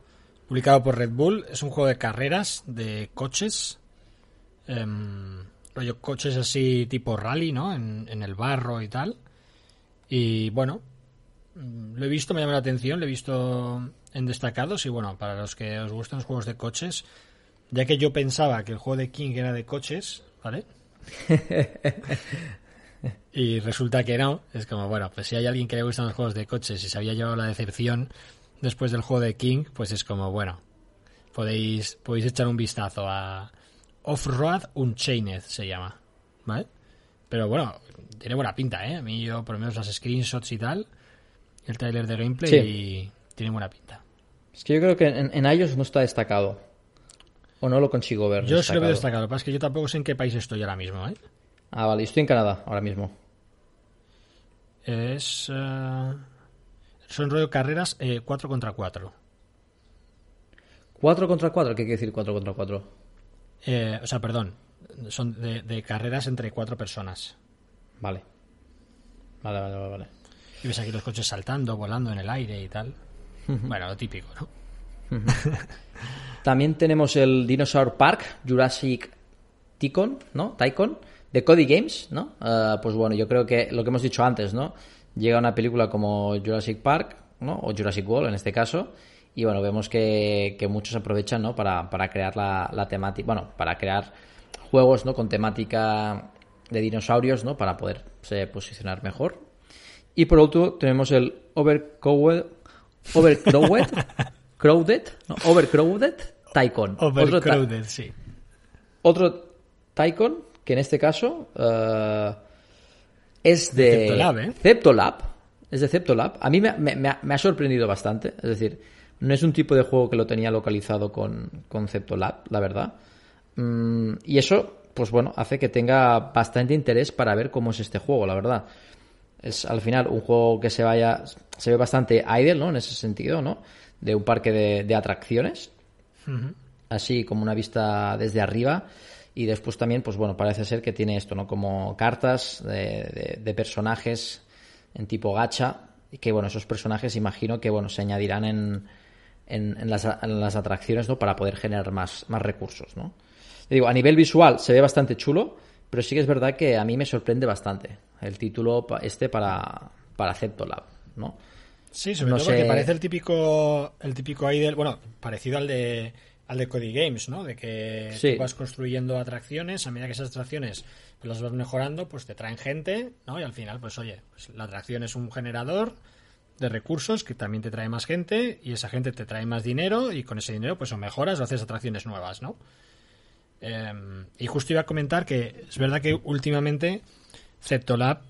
publicado por Red Bull. Es un juego de carreras, de coches. Rollo coches así tipo rally, ¿no? En, en el barro y tal. Y bueno, mm, lo he visto, me llama la atención. Lo he visto en destacados. Y bueno, para los que os gustan los juegos de coches, ya que yo pensaba que el juego de King era de coches, ¿vale? Y resulta que no. Es como, bueno, pues si hay alguien que le gustan los juegos de coches y se había llevado la decepción después del juego de King, pues es como, bueno, podéis, podéis echar un vistazo a Off-Road Unchained, se llama. ¿Vale? Pero bueno, tiene buena pinta, ¿eh? A mí yo, por lo menos las screenshots y tal, el trailer de gameplay, Sí. y tiene buena pinta. Es que yo creo que en, en iOS no está destacado. O no lo consigo ver. Yo sí lo veo destacado. lo que pasa es que yo tampoco sé en qué país estoy ahora mismo, ¿eh? Ah, vale, estoy en Canadá ahora mismo. Es... eh, son rollo carreras eh, 4 contra 4. 4 contra 4, ¿qué quiere decir 4 contra 4? Eh, o sea, perdón. Son de, de carreras entre cuatro personas. Vale. Vale, vale, vale. vale. Y ves aquí los coches saltando, volando en el aire y tal. Bueno, lo típico, ¿no? También tenemos el Dinosaur Park, Jurassic Ticon, ¿no? Tycoon, de Cody Games, ¿no? Ah, pues bueno, yo creo que lo que hemos dicho antes, ¿no? Llega una película como Jurassic Park, ¿no? O Jurassic World en este caso. Y bueno, vemos que, que muchos aprovechan, ¿no? Para, para crear la, la temática, bueno, para crear juegos, ¿no? Con temática de dinosaurios, ¿no? Para poderse posicionar mejor. Y por último tenemos el Overcrowed, Overcrowed, Crowded, ¿no? Overcrowded Tycoon. Otro Overcrowded, sí. otro Tycoon, que en este caso eh, es de Ceptolab, ¿eh? Ceptolab. Es de Ceptolab. A mí me, me- me ha sorprendido bastante. Es decir, no es un tipo de juego que lo tenía localizado con, con Ceptolab, la verdad. Mm, y eso, pues bueno, hace que tenga bastante interés para ver cómo es este juego, la verdad. Es al final un juego que se vaya. Se ve bastante idle, ¿no? En ese sentido, ¿no? De un parque de, de atracciones así como una vista desde arriba y después también pues bueno parece ser que tiene esto no como cartas de, de- de personajes en tipo gacha y que bueno esos personajes imagino que bueno se añadirán en, en, en las, en las atracciones no para poder generar más, más recursos no digo a nivel visual se ve bastante chulo pero sí que es verdad que a mí me sorprende bastante el título este para para Ceptolab no Sí, sobre No todo porque sé- parece el típico, el típico idle, bueno, parecido al de al de Cody Games, ¿no? De que Sí. tú vas construyendo atracciones, a medida que esas atracciones las vas mejorando, pues te traen gente, ¿no? Y al final, pues oye, pues, la atracción es un generador de recursos que también te trae más gente y esa gente te trae más dinero y con ese dinero pues o mejoras o haces atracciones nuevas, ¿no? Eh, y justo iba a comentar que es verdad que últimamente Ceptolab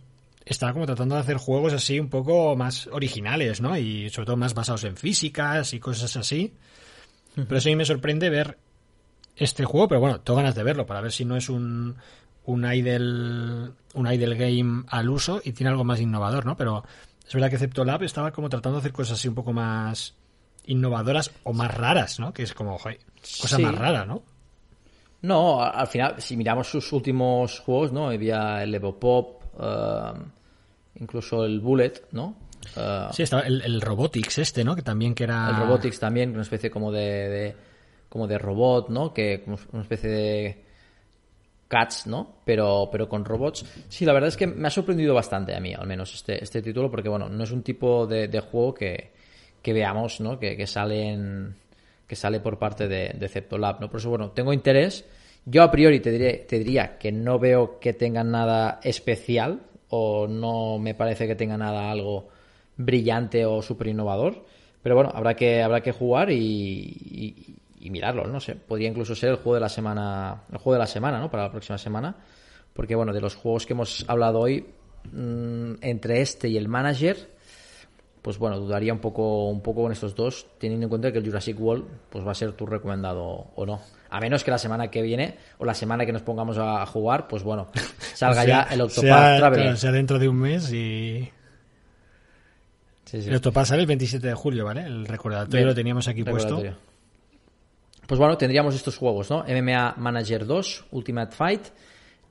está como tratando de hacer juegos así un poco más originales, ¿no? Y sobre todo más basados en físicas y cosas así. Pero sí me sorprende ver este juego, pero bueno, tengo ganas de verlo para ver si no es un un idle un idle game al uso y tiene algo más innovador, ¿no? Pero es verdad que Ceptolab estaba como tratando de hacer cosas así un poco más innovadoras o más raras, ¿no? Que es como, joder, cosa Sí. más rara, ¿no? No, al final, si miramos sus últimos juegos, ¿no? Había el Evo Pop, eh, incluso el Bullet, ¿no? Eh, Sí, estaba el, el Robotics este, ¿no? Que también que era... El Robotics también, una especie como de, de- como de robot, ¿no? Que una especie de cats, ¿no? Pero, pero con robots. Sí, la verdad es que me ha sorprendido bastante a mí, al menos este, este título, porque bueno, no es un tipo de, de juego que, que veamos, ¿no? Que, que sale en- que sale por parte de, de Ceptolab, ¿no? Por eso, bueno, tengo interés. Yo a priori te, diré, te diría que no veo que tengan nada especial o no me parece que tenga nada algo brillante o súper innovador. Pero bueno, habrá que, habrá que jugar y, y- mirarlo, no sé. Podría incluso ser el juego de la semana, el juego de la semana, ¿no? Para la próxima semana. Porque bueno, de los juegos que hemos hablado hoy, mm, entre este y el manager, pues bueno, dudaría un poco, un poco con estos dos, teniendo en cuenta que el Jurassic World pues va a ser tu recomendado o no. A menos que la semana que viene o la semana que nos pongamos a jugar, pues bueno, salga Sea- ya el Octopath Traveler. claro, sea dentro de un mes y... Sí, sí. El Octopath sale el 27 de julio, ¿vale? El recordatorio Bien, lo teníamos aquí puesto. Pues bueno, tendríamos estos juegos, ¿no? MMA Manager 2, Ultimate Fight,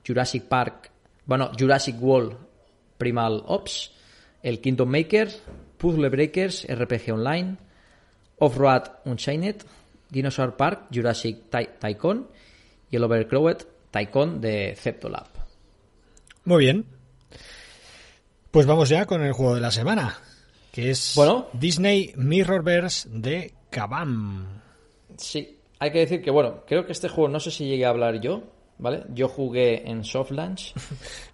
Jurassic Park, bueno, Jurassic World Primal Ops, el Kingdom Maker, Puzzle Breakers, RPG Online, Off-Road Unchained, Dinosaur Park, Jurassic Ty- Tycoon y el Overcrowed Tycoon de Ceptolab. Muy bien. Pues vamos ya con el juego de la semana, que es Bueno. Disney Mirrorverse de Kabam. Sí, hay que decir que, bueno, creo que este juego no sé si llegué a hablar yo, ¿vale? Yo jugué en Soft Launch.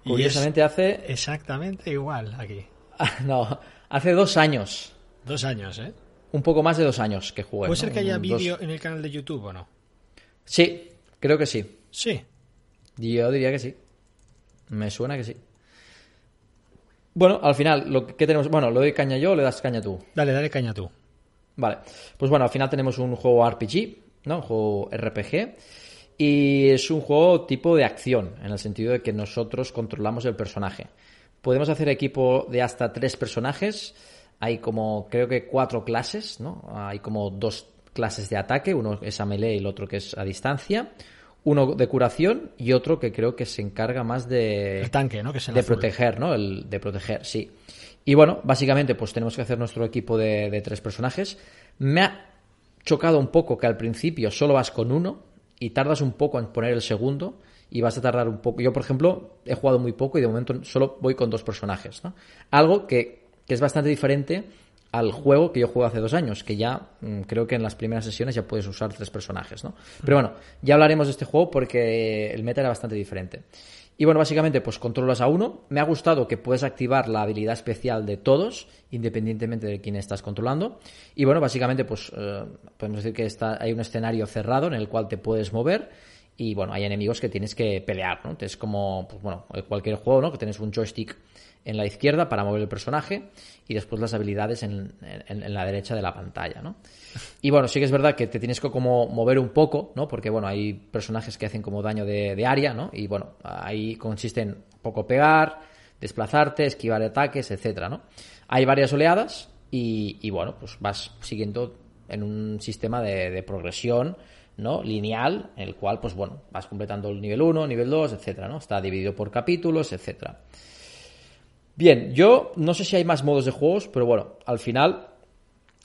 Y Curiosamente hace Exactamente igual aquí. no, hace dos años, Dos años, ¿eh? un poco más de dos años que jugué. ¿Puede ¿no? ser que haya vídeo en el canal de YouTube o no? Sí, creo que sí. Sí. Yo diría que sí. Me suena que sí. Bueno, al final, lo que ¿qué tenemos, bueno, lo doy caña yo o le das caña tú. Dale, dale caña tú. Vale, pues bueno, al final tenemos un juego RPG, ¿no? Un juego RPG. Y es un juego tipo de acción, en el sentido de que nosotros controlamos el personaje. Podemos hacer equipo de hasta tres personajes. Hay como, creo que cuatro clases, ¿no? Hay como dos clases de ataque, uno es a melee y el otro que es a distancia. Uno de curación y otro que creo que se encarga más de El tanque, ¿no? Que es el de azul. proteger, ¿no? El de proteger, sí. Y bueno, básicamente, pues tenemos que hacer nuestro equipo de, de tres personajes. Me ha chocado un poco que al principio solo vas con uno y tardas un poco en poner el segundo y vas a tardar un poco. Yo, por ejemplo, he jugado muy poco y de momento solo voy con dos personajes, ¿no? Algo que, que es bastante diferente al juego que yo jugué hace dos años, que ya mm, creo que en las primeras sesiones ya puedes usar tres personajes, ¿no? Pero bueno, ya hablaremos de este juego porque el meta era bastante diferente. Y bueno, básicamente, pues controlas a uno. Me ha gustado que puedes activar la habilidad especial de todos, independientemente de quién estás controlando. Y bueno, básicamente, pues eh, podemos decir que está, hay un escenario cerrado en el cual te puedes mover y bueno, hay enemigos que tienes que pelear, ¿no? Es como, pues bueno, cualquier juego, ¿no? Que tienes un joystick en la izquierda para mover el personaje y después las habilidades en, la derecha de la pantalla, ¿no? Y bueno, sí que es verdad que te tienes que como mover un poco, ¿no? Porque bueno, hay personajes que hacen como daño de, área, ¿no? Y bueno, ahí consiste en poco pegar, desplazarte, esquivar ataques, etcétera, ¿no? Hay varias oleadas y, bueno, pues vas siguiendo en un sistema de, progresión, ¿no? lineal, en el cual, pues bueno, vas completando el nivel 1, nivel 2, etcétera, ¿no? Está dividido por capítulos, etcétera. Bien, yo no sé si hay más modos de juegos, pero bueno, al final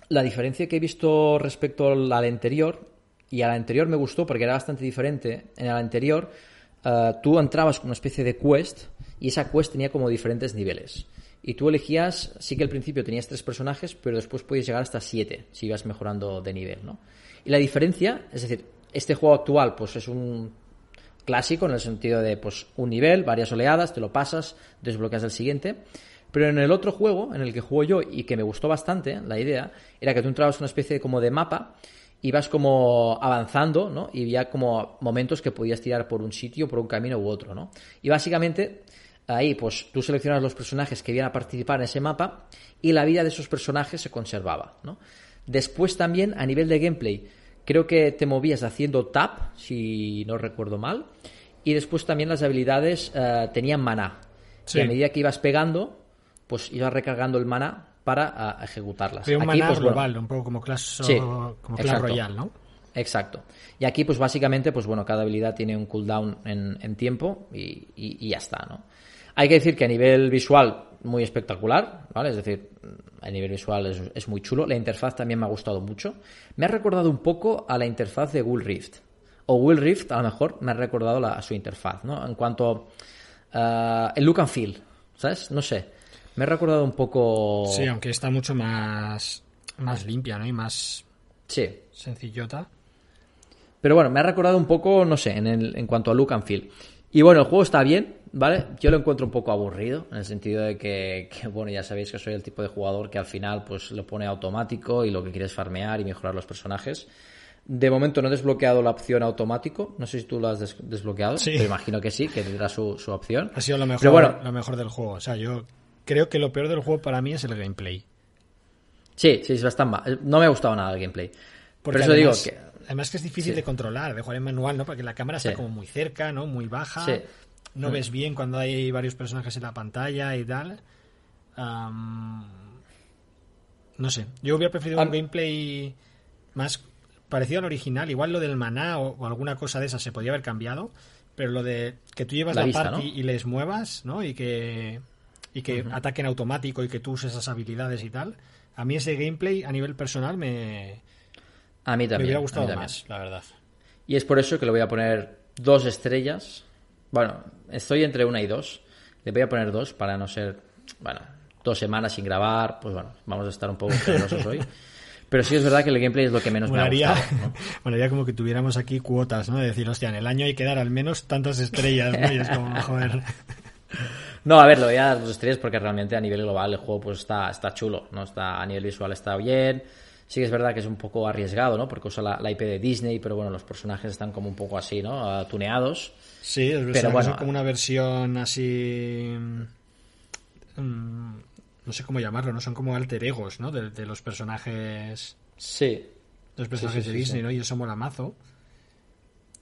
la diferencia que he visto respecto al anterior, y al anterior me gustó porque era bastante diferente, en el anterior eh, tú entrabas con una especie de quest y esa quest tenía como diferentes niveles. Y tú elegías, sí que al principio tenías tres personajes, pero después podías llegar hasta siete si ibas mejorando de nivel, ¿no? Y la diferencia, es decir, este juego actual pues es un clásico en el sentido de pues un nivel, varias oleadas, te lo pasas, desbloqueas el siguiente. Pero en el otro juego, en el que juego yo y que me gustó bastante, la idea era que tú entrabas una especie como de mapa ibas como avanzando, ¿no? Y había como momentos que podías tirar por un sitio, por un camino u otro, ¿no? Y básicamente ahí pues tú seleccionas los personajes que iban a participar en ese mapa y la vida de esos personajes se conservaba, ¿no? Después también a nivel de gameplay creo que te movías haciendo tap, si no recuerdo mal, y después también las habilidades eh, tenían maná. Y a medida que ibas pegando, pues ibas recargando el maná para ejecutarlas. un aquí, pues, global, un poco como Clash, como Royale, ¿no? Exacto. Y aquí, pues básicamente, pues bueno, cada habilidad tiene un cooldown en, tiempo y, ya está, ¿no? Hay que decir que a nivel visual, muy espectacular, ¿vale? Es decir, a nivel visual es, muy chulo. La interfaz también me ha gustado mucho. Me ha recordado un poco a la interfaz de Will Rift. O Will Rift, a lo mejor, me ha recordado a su interfaz, ¿no? En cuanto a el look and feel, ¿sabes? No sé. Me ha recordado un poco. Sí, aunque está mucho más, más limpia, ¿no? Y más sí. sencillota. Pero bueno, me ha recordado un poco, no sé, en, el, en cuanto a look and feel. Y bueno, el juego está bien, ¿vale? Yo lo encuentro un poco aburrido, en el sentido de que, bueno, ya sabéis que soy el tipo de jugador que al final pues lo pone automático y lo que quiere es farmear y mejorar los personajes. De momento no he desbloqueado la opción automático. No sé si tú lo has desbloqueado. Sí. Pero imagino que sí, que tendrá su, su opción. Ha sido lo mejor, lo mejor del juego. O sea, yo creo que lo peor del juego para mí es el gameplay. Sí, sí, es bastante No me ha gustado nada el gameplay. Por eso digo que. Además que es difícil de controlar, de jugar en manual, ¿no? Porque la cámara está como muy cerca, ¿no? Muy baja. No mm. ves bien cuando hay varios personajes en la pantalla y tal. no sé. Yo hubiera preferido un gameplay más parecido al original. Igual lo del maná o, alguna cosa de esa se podía haber cambiado. Pero lo de que tú llevas la, party y les muevas, ¿no? Y que y que ataquen automático y que tú uses esas habilidades y tal. A mí ese gameplay a nivel personal me, a mí también, me hubiera gustado más, la verdad. Y es por eso que le voy a poner dos estrellas. Bueno, estoy entre una y dos. Le voy a poner dos para no ser, bueno, dos semanas sin grabar. Pues bueno, vamos a estar un poco generosos hoy. Pero sí es verdad que el gameplay es lo que menos me ha gustado. Bueno, ya como que tuviéramos aquí cuotas, ¿no? De decir, hostia, en el año hay que dar al menos tantas estrellas, ¿no? Y es como, joder. No, a ver, lo voy a dar dos estrellas porque realmente a nivel global el juego pues está, está chulo, ¿no? Está, a nivel visual está bien. Sí que es verdad que es un poco arriesgado, ¿no? Porque usa la, IP de Disney, pero bueno, los personajes están como un poco así, ¿no? tuneados. Sí, es pero bueno, como una versión así... Mm, no sé cómo llamarlo, ¿no? Son como alter egos, ¿no? De, los personajes... Sí. Los personajes de Disney, ¿no? Y eso mola mazo.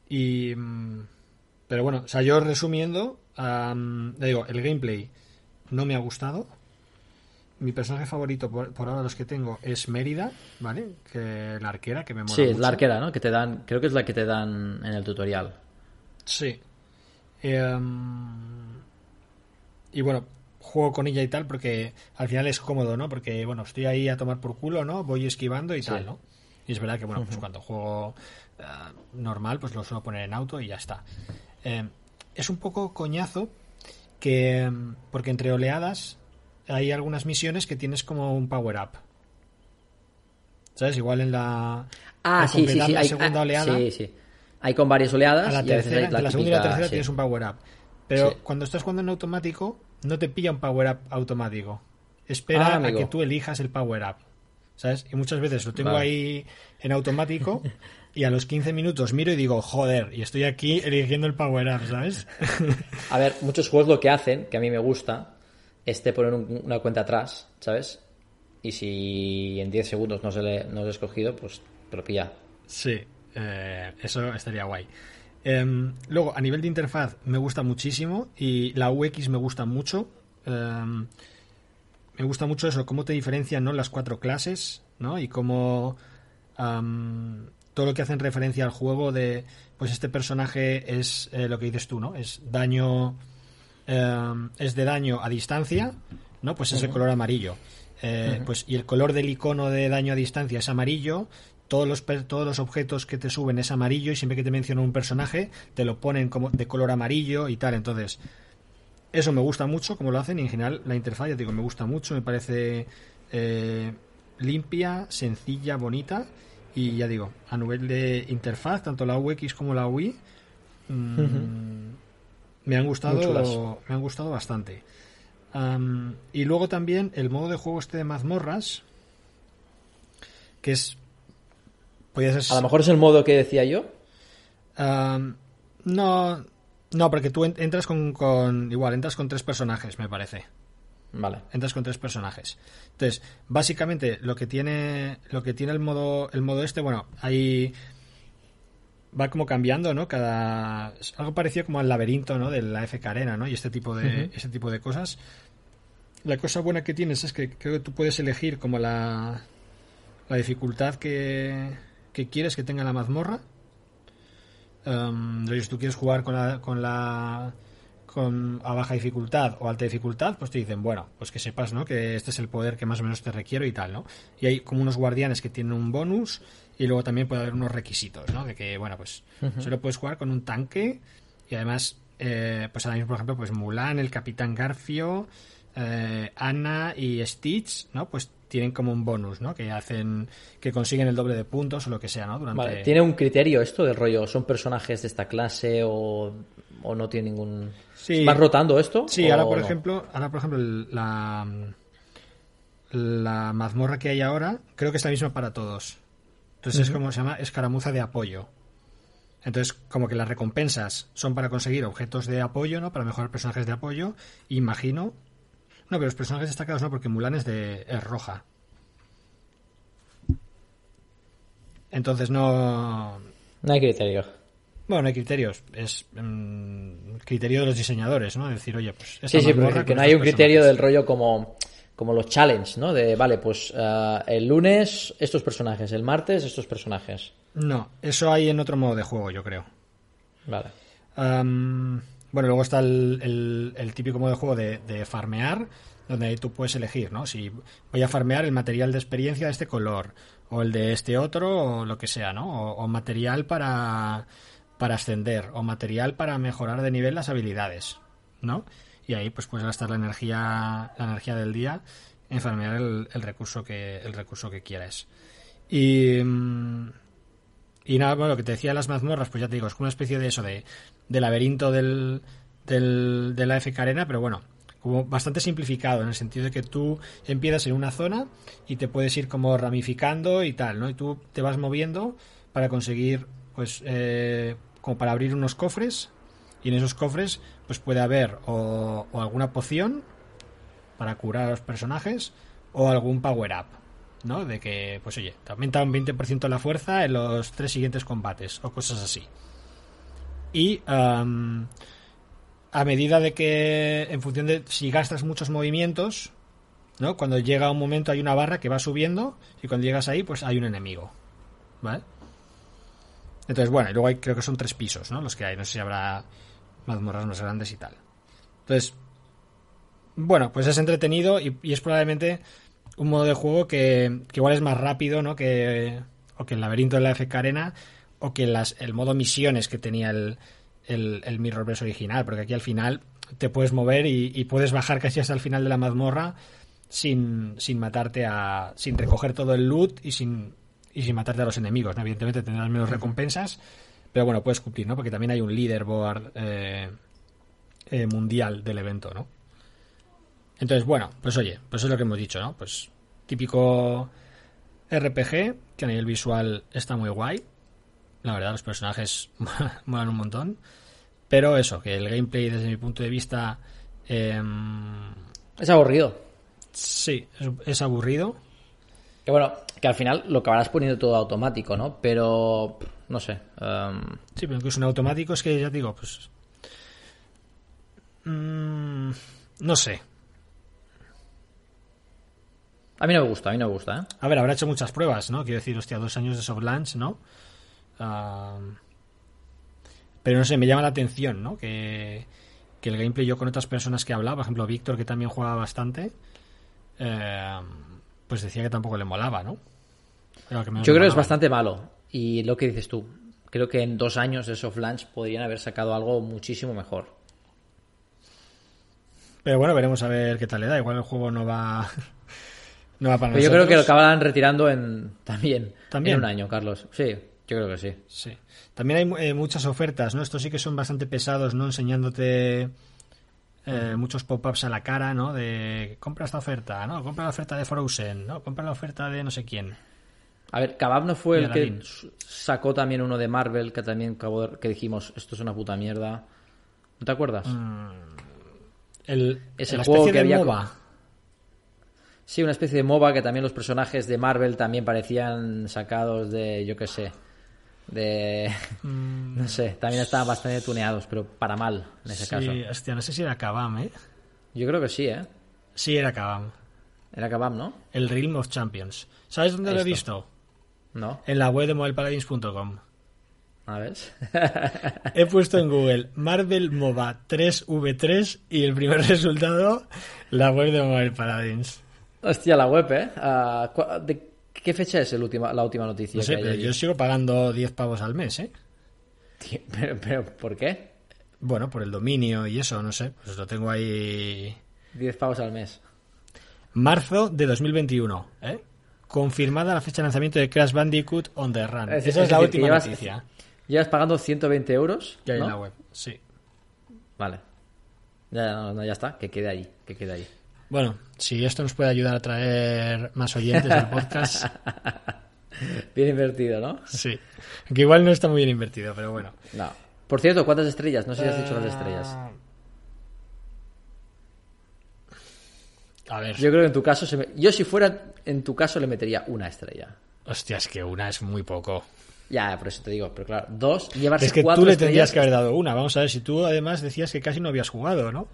Y... Mm, pero bueno, o sea, yo resumiendo, le digo, el gameplay no me ha gustado. Mi personaje favorito por, ahora los que tengo es Mérida, ¿vale? Que la arquera que me mola. Sí, es la arquera, ¿no? Que te dan, creo que es la que te dan en el tutorial. Sí. Em, y bueno, juego con ella y tal porque al final es cómodo, ¿no? Porque bueno, estoy ahí a tomar por culo, ¿no? Voy esquivando y tal, ¿no? Y es verdad que bueno, pues cuando juego eh, normal, pues lo suelo poner en auto y ya está. Em, es un poco coñazo que porque entre oleadas hay algunas misiones que tienes como un power up. ¿Sabes? Igual en la Ah, sí, sí, sí, la segunda oleada. Sí, sí. Hay con varias oleadas la tercera, la, segunda y la tercera tienes un power up. Pero cuando estás jugando en automático no te pilla un power up automático. Espera ah, a que tú elijas el power up. ¿Sabes? Y muchas veces lo tengo ahí en automático y a los 15 minutos miro y digo, joder, y estoy aquí eligiendo el power up, ¿sabes? a ver, muchos juegos lo que hacen, que a mí me gusta, es te poner una cuenta atrás, ¿sabes? Y si en 10 segundos no se le no he escogido, pues te. Sí, eh, eso estaría guay. Em, luego, a nivel de interfaz, me gusta muchísimo y la UX me gusta mucho. Em, me gusta mucho eso, cómo te diferencian ¿no? las cuatro clases, ¿no? Y cómo todo lo que hacen referencia al juego de, pues este personaje es eh, lo que dices tú, ¿no? Es daño, em, es de daño a distancia, ¿no? Pues es el color amarillo. Eh, pues y el color del icono de daño a distancia es amarillo. Todos los, todos los objetos que te suben es amarillo y siempre que te menciono un personaje te lo ponen como de color amarillo y tal. Entonces, eso me gusta mucho como lo hacen y en general la interfaz, ya digo, me gusta mucho, me parece eh, limpia, sencilla, bonita y ya digo, a nivel de interfaz, tanto la UX como la UI, mm, me han gustado, me han gustado bastante. y luego también el modo de juego este de mazmorras, que es, A lo mejor es el modo que decía yo. no, no, porque tú entras con, con, igual entras con tres personajes, me parece. Vale. Entras con tres personajes. Entonces, básicamente lo que tiene lo que tiene el modo el modo este, bueno, ahí va como cambiando, ¿no? Cada algo parecido como al laberinto, ¿no? De la FK Arena, ¿no? Y este tipo de este tipo de cosas. La cosa buena que tienes es que creo que tú puedes elegir como la la dificultad que, que quieres que tenga la mazmorra. Um, si tú quieres jugar con la, con la con a baja dificultad o alta dificultad, pues te dicen, bueno, pues que sepas, ¿no? Que este es el poder que más o menos te requiero y tal, ¿no? Y hay como unos guardianes que tienen un bonus y luego también puede haber unos requisitos, ¿no? De que, bueno, pues solo puedes jugar con un tanque y además, eh, pues ahora mismo, por ejemplo, pues Mulan, el Capitán Garfio, eh, Anna y Stitch, ¿no? Pues tienen como un bonus, ¿no? Que hacen, que consiguen el doble de puntos o lo que sea, ¿no? Vale, ¿tiene un criterio esto del rollo? ¿Son personajes de esta clase o, o no tiene ningún... Sí. ¿Vas rotando esto? Sí, ahora por ejemplo, ahora por ejemplo la, la mazmorra que hay ahora creo que es la misma para todos. Entonces es como se llama escaramuza de apoyo. Entonces, como que las recompensas son para conseguir objetos de apoyo, ¿no? Para mejorar personajes de apoyo. Imagino. No, pero los personajes destacados no, porque Mulan es de es roja. Entonces no. No hay criterio. Bueno, no hay criterios. Es mm, criterio de los diseñadores, ¿no? decir, oye, pues. Sí, sí, pero que no hay un criterio del rollo como, como los challenge, ¿no? De, vale, pues eh, el lunes estos personajes, el martes estos personajes. No, eso hay en otro modo de juego, yo creo. Vale. bueno, luego está el, el, típico modo de juego de, de farmear, donde ahí tú puedes elegir, ¿no? Si voy a farmear el material de experiencia de este color, o el de este otro, o lo que sea, ¿no? o material para para ascender o material para mejorar de nivel las habilidades, ¿no? Y ahí pues puedes gastar la energía, la energía del día en farmear el, recurso que el recurso que quieras. Y mm, y nada, bueno, lo que te decía de las mazmorras, pues ya te digo, es como una especie de eso de, de laberinto del, del, de la FK Arena, pero bueno, como bastante simplificado, en el sentido de que tú empiezas en una zona y te puedes ir como ramificando y tal, ¿no? Y tú te vas moviendo para conseguir, pues, eh, como para abrir unos cofres y en esos cofres pues puede haber o, alguna poción para curar a los personajes o algún power up, ¿no? De que, pues oye, te aumenta un 20% la fuerza en los tres siguientes combates o cosas así. Y a medida de que, en función de si gastas muchos movimientos, ¿no? Cuando llega un momento hay una barra que va subiendo y cuando llegas ahí pues hay un enemigo, ¿vale? Entonces, bueno, y luego hay, creo que son tres pisos, ¿no? Los que hay. No sé si habrá mazmorras más grandes y tal. Entonces, bueno, pues es entretenido y, es probablemente un modo de juego que, igual es más rápido, ¿no? Que, o que el laberinto de la FK Arena o que las, el modo misiones que tenía el, el, el Mirrorverse original, porque aquí al final te puedes mover y, y, puedes bajar casi hasta el final de la mazmorra sin, sin matarte a. sin recoger todo el loot y sin y sin matarte a los enemigos. Evidentemente tendrás menos recompensas, pero bueno, puedes cumplir, ¿no? Porque también hay un leaderboard eh, eh, mundial del evento, ¿no? Entonces, bueno, pues oye, pues es lo que hemos dicho, ¿no? Pues típico RPG, que a nivel visual está muy guay. La verdad, los personajes molan un montón. Pero eso, que el gameplay desde mi punto de vista... em, Es aburrido. sí, es, es aburrido. Que bueno, que al final lo acabarás poniendo todo automático, ¿no? Pero, no sé. em, Sí, pero incluso en automático es que ya digo, pues... mm, no sé. a mí no me gusta, a mí no me gusta, ¿eh? A ver, habrá hecho muchas pruebas, ¿no? Quiero decir, hostia, dos años de soft launch, ¿no? Pero no sé, me llama la atención, ¿no? Que, que el gameplay yo con otras personas que hablaba, por ejemplo, Víctor, que también jugaba bastante, eh, pues decía que tampoco le molaba, ¿no? Que Yo creo que es bastante malo. Y lo que dices tú, creo que en dos años de soft launch podrían haber sacado algo muchísimo mejor. Pero bueno, veremos a ver qué tal le da. Igual el juego no va... no va para Pero yo creo que lo acabarán retirando en también, ¿También? en un año, Carlos. Sí, yo creo que sí. Sí. También hay eh, muchas ofertas, ¿no? Estos sí que son bastante pesados, ¿no? Enseñándote eh, muchos pop-ups a la cara, ¿no? De compra esta oferta, ¿no? Compra la oferta de Frozen, ¿no? Compra la oferta de no sé quién. A ver, Kabab no fue el que sacó también uno de Marvel que también acabó de- que dijimos esto es una puta mierda. ¿No te acuerdas? El, Ese la juego que de había MOBA. Sí, una especie de MOBA que también los personajes de Marvel también parecían sacados de, yo qué sé, de... Mm. No sé, también estaban bastante tuneados, pero para mal en ese caso. Sí, hostia, no sé si era Kabam, ¿eh? Yo creo que sí, ¿eh? Sí, era Kabam. Era Kabab, ¿no? El Realm of Champions. ¿Sabes dónde lo he visto? ¿No? En la web de mobilepaladins.com. A ver. He puesto en Google Marvel MOBA 3v3 y el primer resultado, la web de Mobile Paladins. Hostia, la web, ¿eh? Ah, ¿cu- ¿De qué fecha es el última, la última noticia? No sé, que pero yo sigo pagando 10 pavos al mes, ¿eh? Tío, pero, pero, ¿por qué? Bueno, por el dominio y eso, no sé. Pues lo tengo ahí. 10 pavos al mes. Marzo de 2021, ¿eh? Confirmada la fecha de lanzamiento de Crash Bandicoot on the Run. Es- Esa es, es la decir, última llevas- noticia Llevas pagando 120 euros. hay ¿no? en la web. Sí. Vale. Ya, no, no, ya está, que quede ahí, que quede ahí. Bueno, si esto nos puede ayudar a traer más oyentes del podcast, Bien invertido, ¿no? sí. Que igual no está muy bien invertido, pero bueno. No. Por cierto, ¿cuántas estrellas? No sé si has dicho las estrellas. A ver, Yo creo que en tu caso, se me- yo si fuera en tu caso le metería una estrella. hostia, es que una es muy poco. Ya, por eso te digo, pero claro, dos, llevarse Es que cuatro tú le estrellas- tendrías que haber dado una. Vamos a ver, si tú además decías que casi no habías jugado, ¿no?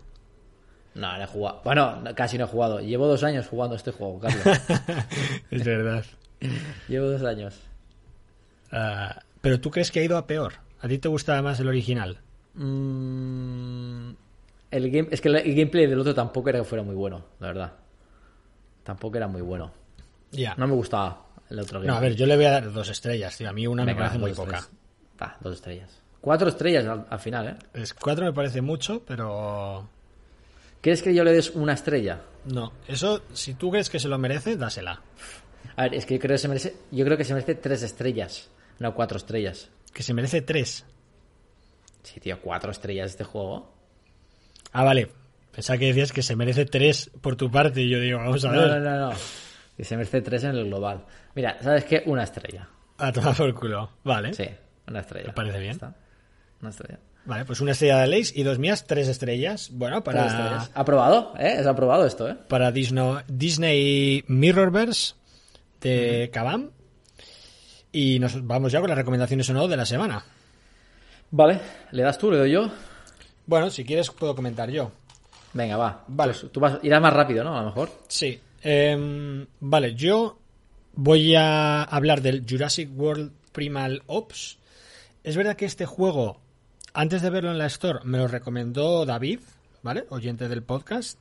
No, no he jugado. Bueno, no, casi no he jugado. Llevo dos años jugando este juego, Carlos. es verdad. Llevo dos años. Ah, pero tú crees que ha ido a peor. ¿A ti te gustaba más el original? Mm, el game, es que el, gameplay del otro tampoco era que fuera muy bueno, la verdad. Tampoco era muy bueno. Ya. No me gustaba el otro No, a ver, yo le voy a dar dos estrellas, tío. A mí una me parece muy poca. Va, dos estrellas. Cuatro estrellas al, al final, ¿eh? Es, cuatro me parece mucho, pero ¿Quieres que yo le des una estrella? no. Eso, si tú crees que se lo merece, dásela. A ver, es que yo creo que se merece, yo creo que se merece tres estrellas, no cuatro estrellas. Que se merece tres. Sí, tío, cuatro estrellas este juego. Ah, vale. Pensaba que decías que se merece tres por tu parte y yo digo, vamos a No, ver. no, no, no. Que se merece tres en el global. Mira, ¿sabes qué? Una estrella. A tomar por culo. Vale. Sí, una estrella. Me parece bien. está. Una estrella. Vale, pues una estrella de Leis y dos mías, tres estrellas. Bueno, Tres para, estrellas. Aprobado, ¿eh? Es aprobado esto, ¿eh? para Disney, Disney Mirrorverse de Kabam. Y nos vamos ya con las recomendaciones o no de la semana. Vale, ¿le das tú, le doy yo? Bueno, si quieres puedo comentar yo. Venga, va. Vale. Pues tú vas, irás más rápido, ¿no? A lo mejor. Sí. Em, vale, yo voy a hablar del Jurassic World Primal Ops. Es verdad que este juego, antes de verlo en la Store, me lo recomendó David, ¿vale? Oyente del podcast,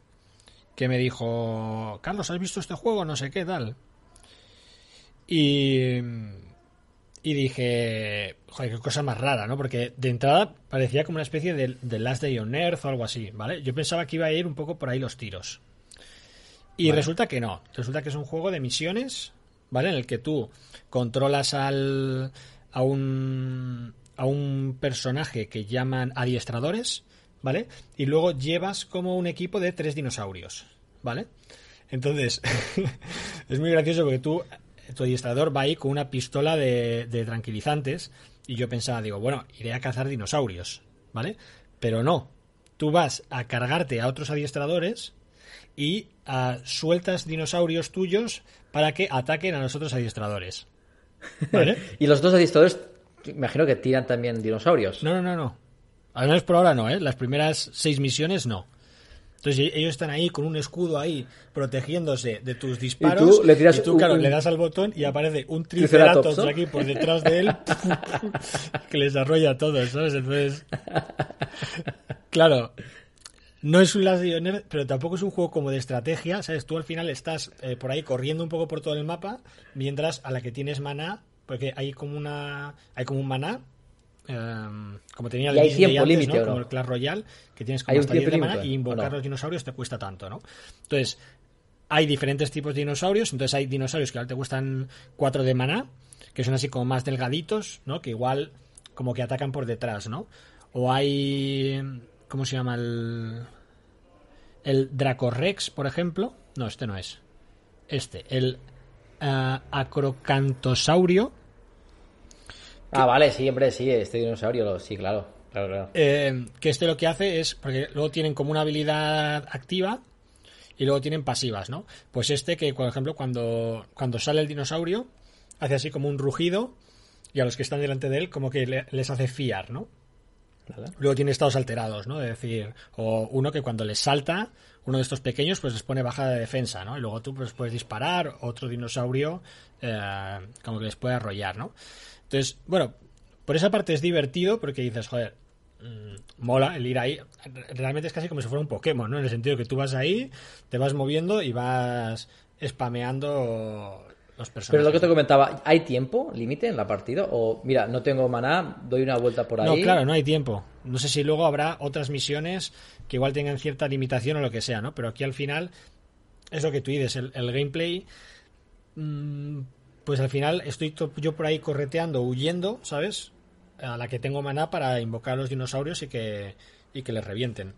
que me dijo, Carlos, ¿has visto este juego? No sé qué tal. Y, y dije, joder, qué cosa más rara, ¿no? Porque de entrada parecía como una especie de, de Last Day on Earth o algo así, ¿vale? Yo pensaba que iba a ir un poco por ahí los tiros. Y Vale. resulta que no. Resulta que es un juego de misiones, ¿vale? En el que tú controlas al, a un a un personaje que llaman adiestradores, ¿vale? Y luego llevas como un equipo de tres dinosaurios, ¿vale? Entonces, es muy gracioso porque tú, tu adiestrador va ahí con una pistola de, de tranquilizantes Y yo pensaba, digo, bueno, iré a cazar dinosaurios, ¿vale? Pero no. Tú vas a cargarte a otros adiestradores y ah, sueltas dinosaurios tuyos para que ataquen a los otros adiestradores. ¿Vale? y los dos adiestradores, imagino que tiran también dinosaurios. No, no, no, no. Al menos por ahora no, ¿eh? Las primeras seis misiones no. Entonces ellos están ahí con un escudo ahí protegiéndose de tus disparos. Y tú le tiras y tú, un- claro, un- le das al botón y aparece un Triceratops, aquí por detrás de él que les arrolla a todos, ¿sabes? Entonces, claro, no es un Last pero tampoco es un juego como de estrategia, ¿sabes? Tú al final estás eh, por ahí corriendo un poco por todo el mapa, mientras a la que tienes maná, porque hay como una hay como un maná em, como tenía el Y hay tiempo límite, ¿no? como el Clash Royale, que tienes como Hay hasta 10 de límite, y invocar los dinosaurios te cuesta tanto, ¿no? Entonces, hay diferentes tipos de dinosaurios, entonces hay dinosaurios que ahora te cuestan 4 de maná, que son así como más delgaditos, ¿no? Que igual como que atacan por detrás, ¿no? O hay ¿cómo se llama el el Dracorex, por ejemplo? No, este no es. Este, el ah, Acrocantosaurio, Ah, vale, sí, hombre, sí, este dinosaurio, lo- sí, claro. Claro, claro. Eh, que este lo que hace es, porque luego tienen como una habilidad activa y luego tienen pasivas, ¿no? Pues este que, por ejemplo, cuando, cuando sale el dinosaurio, hace así como un rugido y a los que están delante de él como que le- les hace fiar, ¿no? Vale. Luego tiene estados alterados, ¿no? Es decir, o uno que cuando les salta, uno de estos pequeños, pues les pone bajada de defensa, ¿no? Y luego tú pues puedes disparar, otro dinosaurio eh, como que les puede arrollar, ¿no? Entonces, bueno, por esa parte es divertido porque dices, joder, mm, mola el ir ahí. Realmente es casi como si fuera un Pokémon, ¿no? En el sentido que tú vas ahí, te vas moviendo y vas spameando los personajes. Pero lo que te comentaba, ¿hay tiempo límite en la partida? O, mira, no tengo maná, doy una vuelta por ahí. No, claro, no hay tiempo. No sé si luego habrá otras misiones que igual tengan cierta limitación o lo que sea, ¿no? Pero aquí al final es lo que tú dices, el, el gameplay, mm, pues al final estoy to- yo por ahí correteando, huyendo, ¿sabes? A la que tengo maná para invocar a los dinosaurios y que, y que les revienten.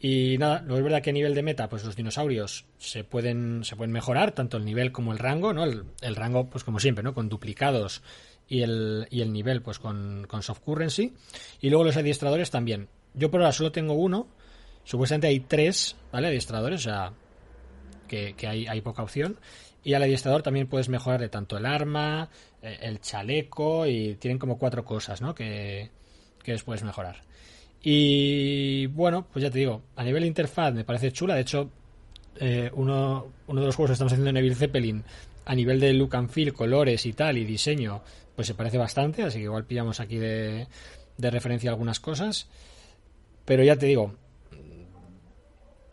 Y nada, luego es verdad que a nivel de meta, pues los dinosaurios se pueden, se pueden mejorar, tanto el nivel como el rango, ¿no? El, el rango, pues como siempre, ¿no? Con duplicados y el, y el nivel, pues con, con soft currency. Y luego los adiestradores también. Yo por ahora solo tengo uno. Supuestamente hay tres, ¿vale? Adiestradores, o sea, que, que hay, hay poca opción. Y al adiestrador también puedes mejorarle tanto el arma, eh, el chaleco y tienen como cuatro cosas, ¿no? Que, que les puedes mejorar. Y bueno, pues ya te digo, a nivel de interfaz me parece chula. De hecho, eh, uno, uno de los juegos que estamos haciendo en Evil Zeppelin, a nivel de look and feel, colores y tal, y diseño, pues se parece bastante. Así que igual pillamos aquí de, de referencia algunas cosas. Pero ya te digo,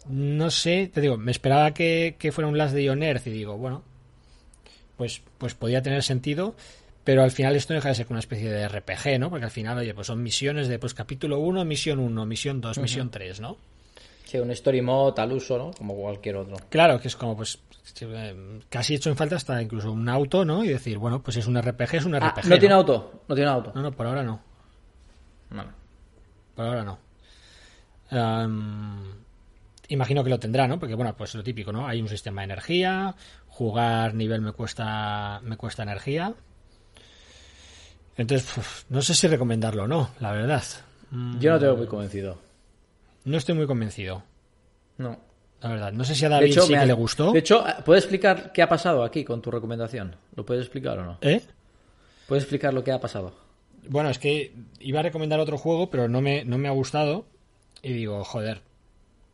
no sé, te digo, me esperaba que, que fuera un Last de On Earth y digo, bueno, pues, pues podía tener sentido, pero al final esto deja de ser como una especie de RPG, ¿no? Porque al final, oye, pues son misiones de pues capítulo 1, misión 1, misión 2, misión 3, ¿no? Sí, un story mode al uso, ¿no? Como cualquier otro. Claro, que es como pues eh, casi hecho en falta hasta incluso un auto, ¿no? Y decir, bueno, pues es un RPG, es un Ah, RPG. no tiene auto, no tiene auto. No, no, por ahora no. Vale. Por ahora no. Am, imagino que lo tendrá, ¿no? Porque bueno, pues lo típico, ¿no? Hay un sistema de energía, jugar nivel me cuesta me cuesta energía. Entonces, no sé si recomendarlo o no, la verdad. Mm, Yo no te veo muy convencido. No estoy muy convencido, No. la verdad. No sé si a David hecho, sí que ha- le gustó. De hecho, ¿puedes explicar qué ha pasado aquí con tu recomendación? ¿Lo puedes explicar o no? ¿Eh? ¿Puedes explicar lo que ha pasado? Bueno, es que iba a recomendar otro juego, pero no me, no me ha gustado. Y digo, joder.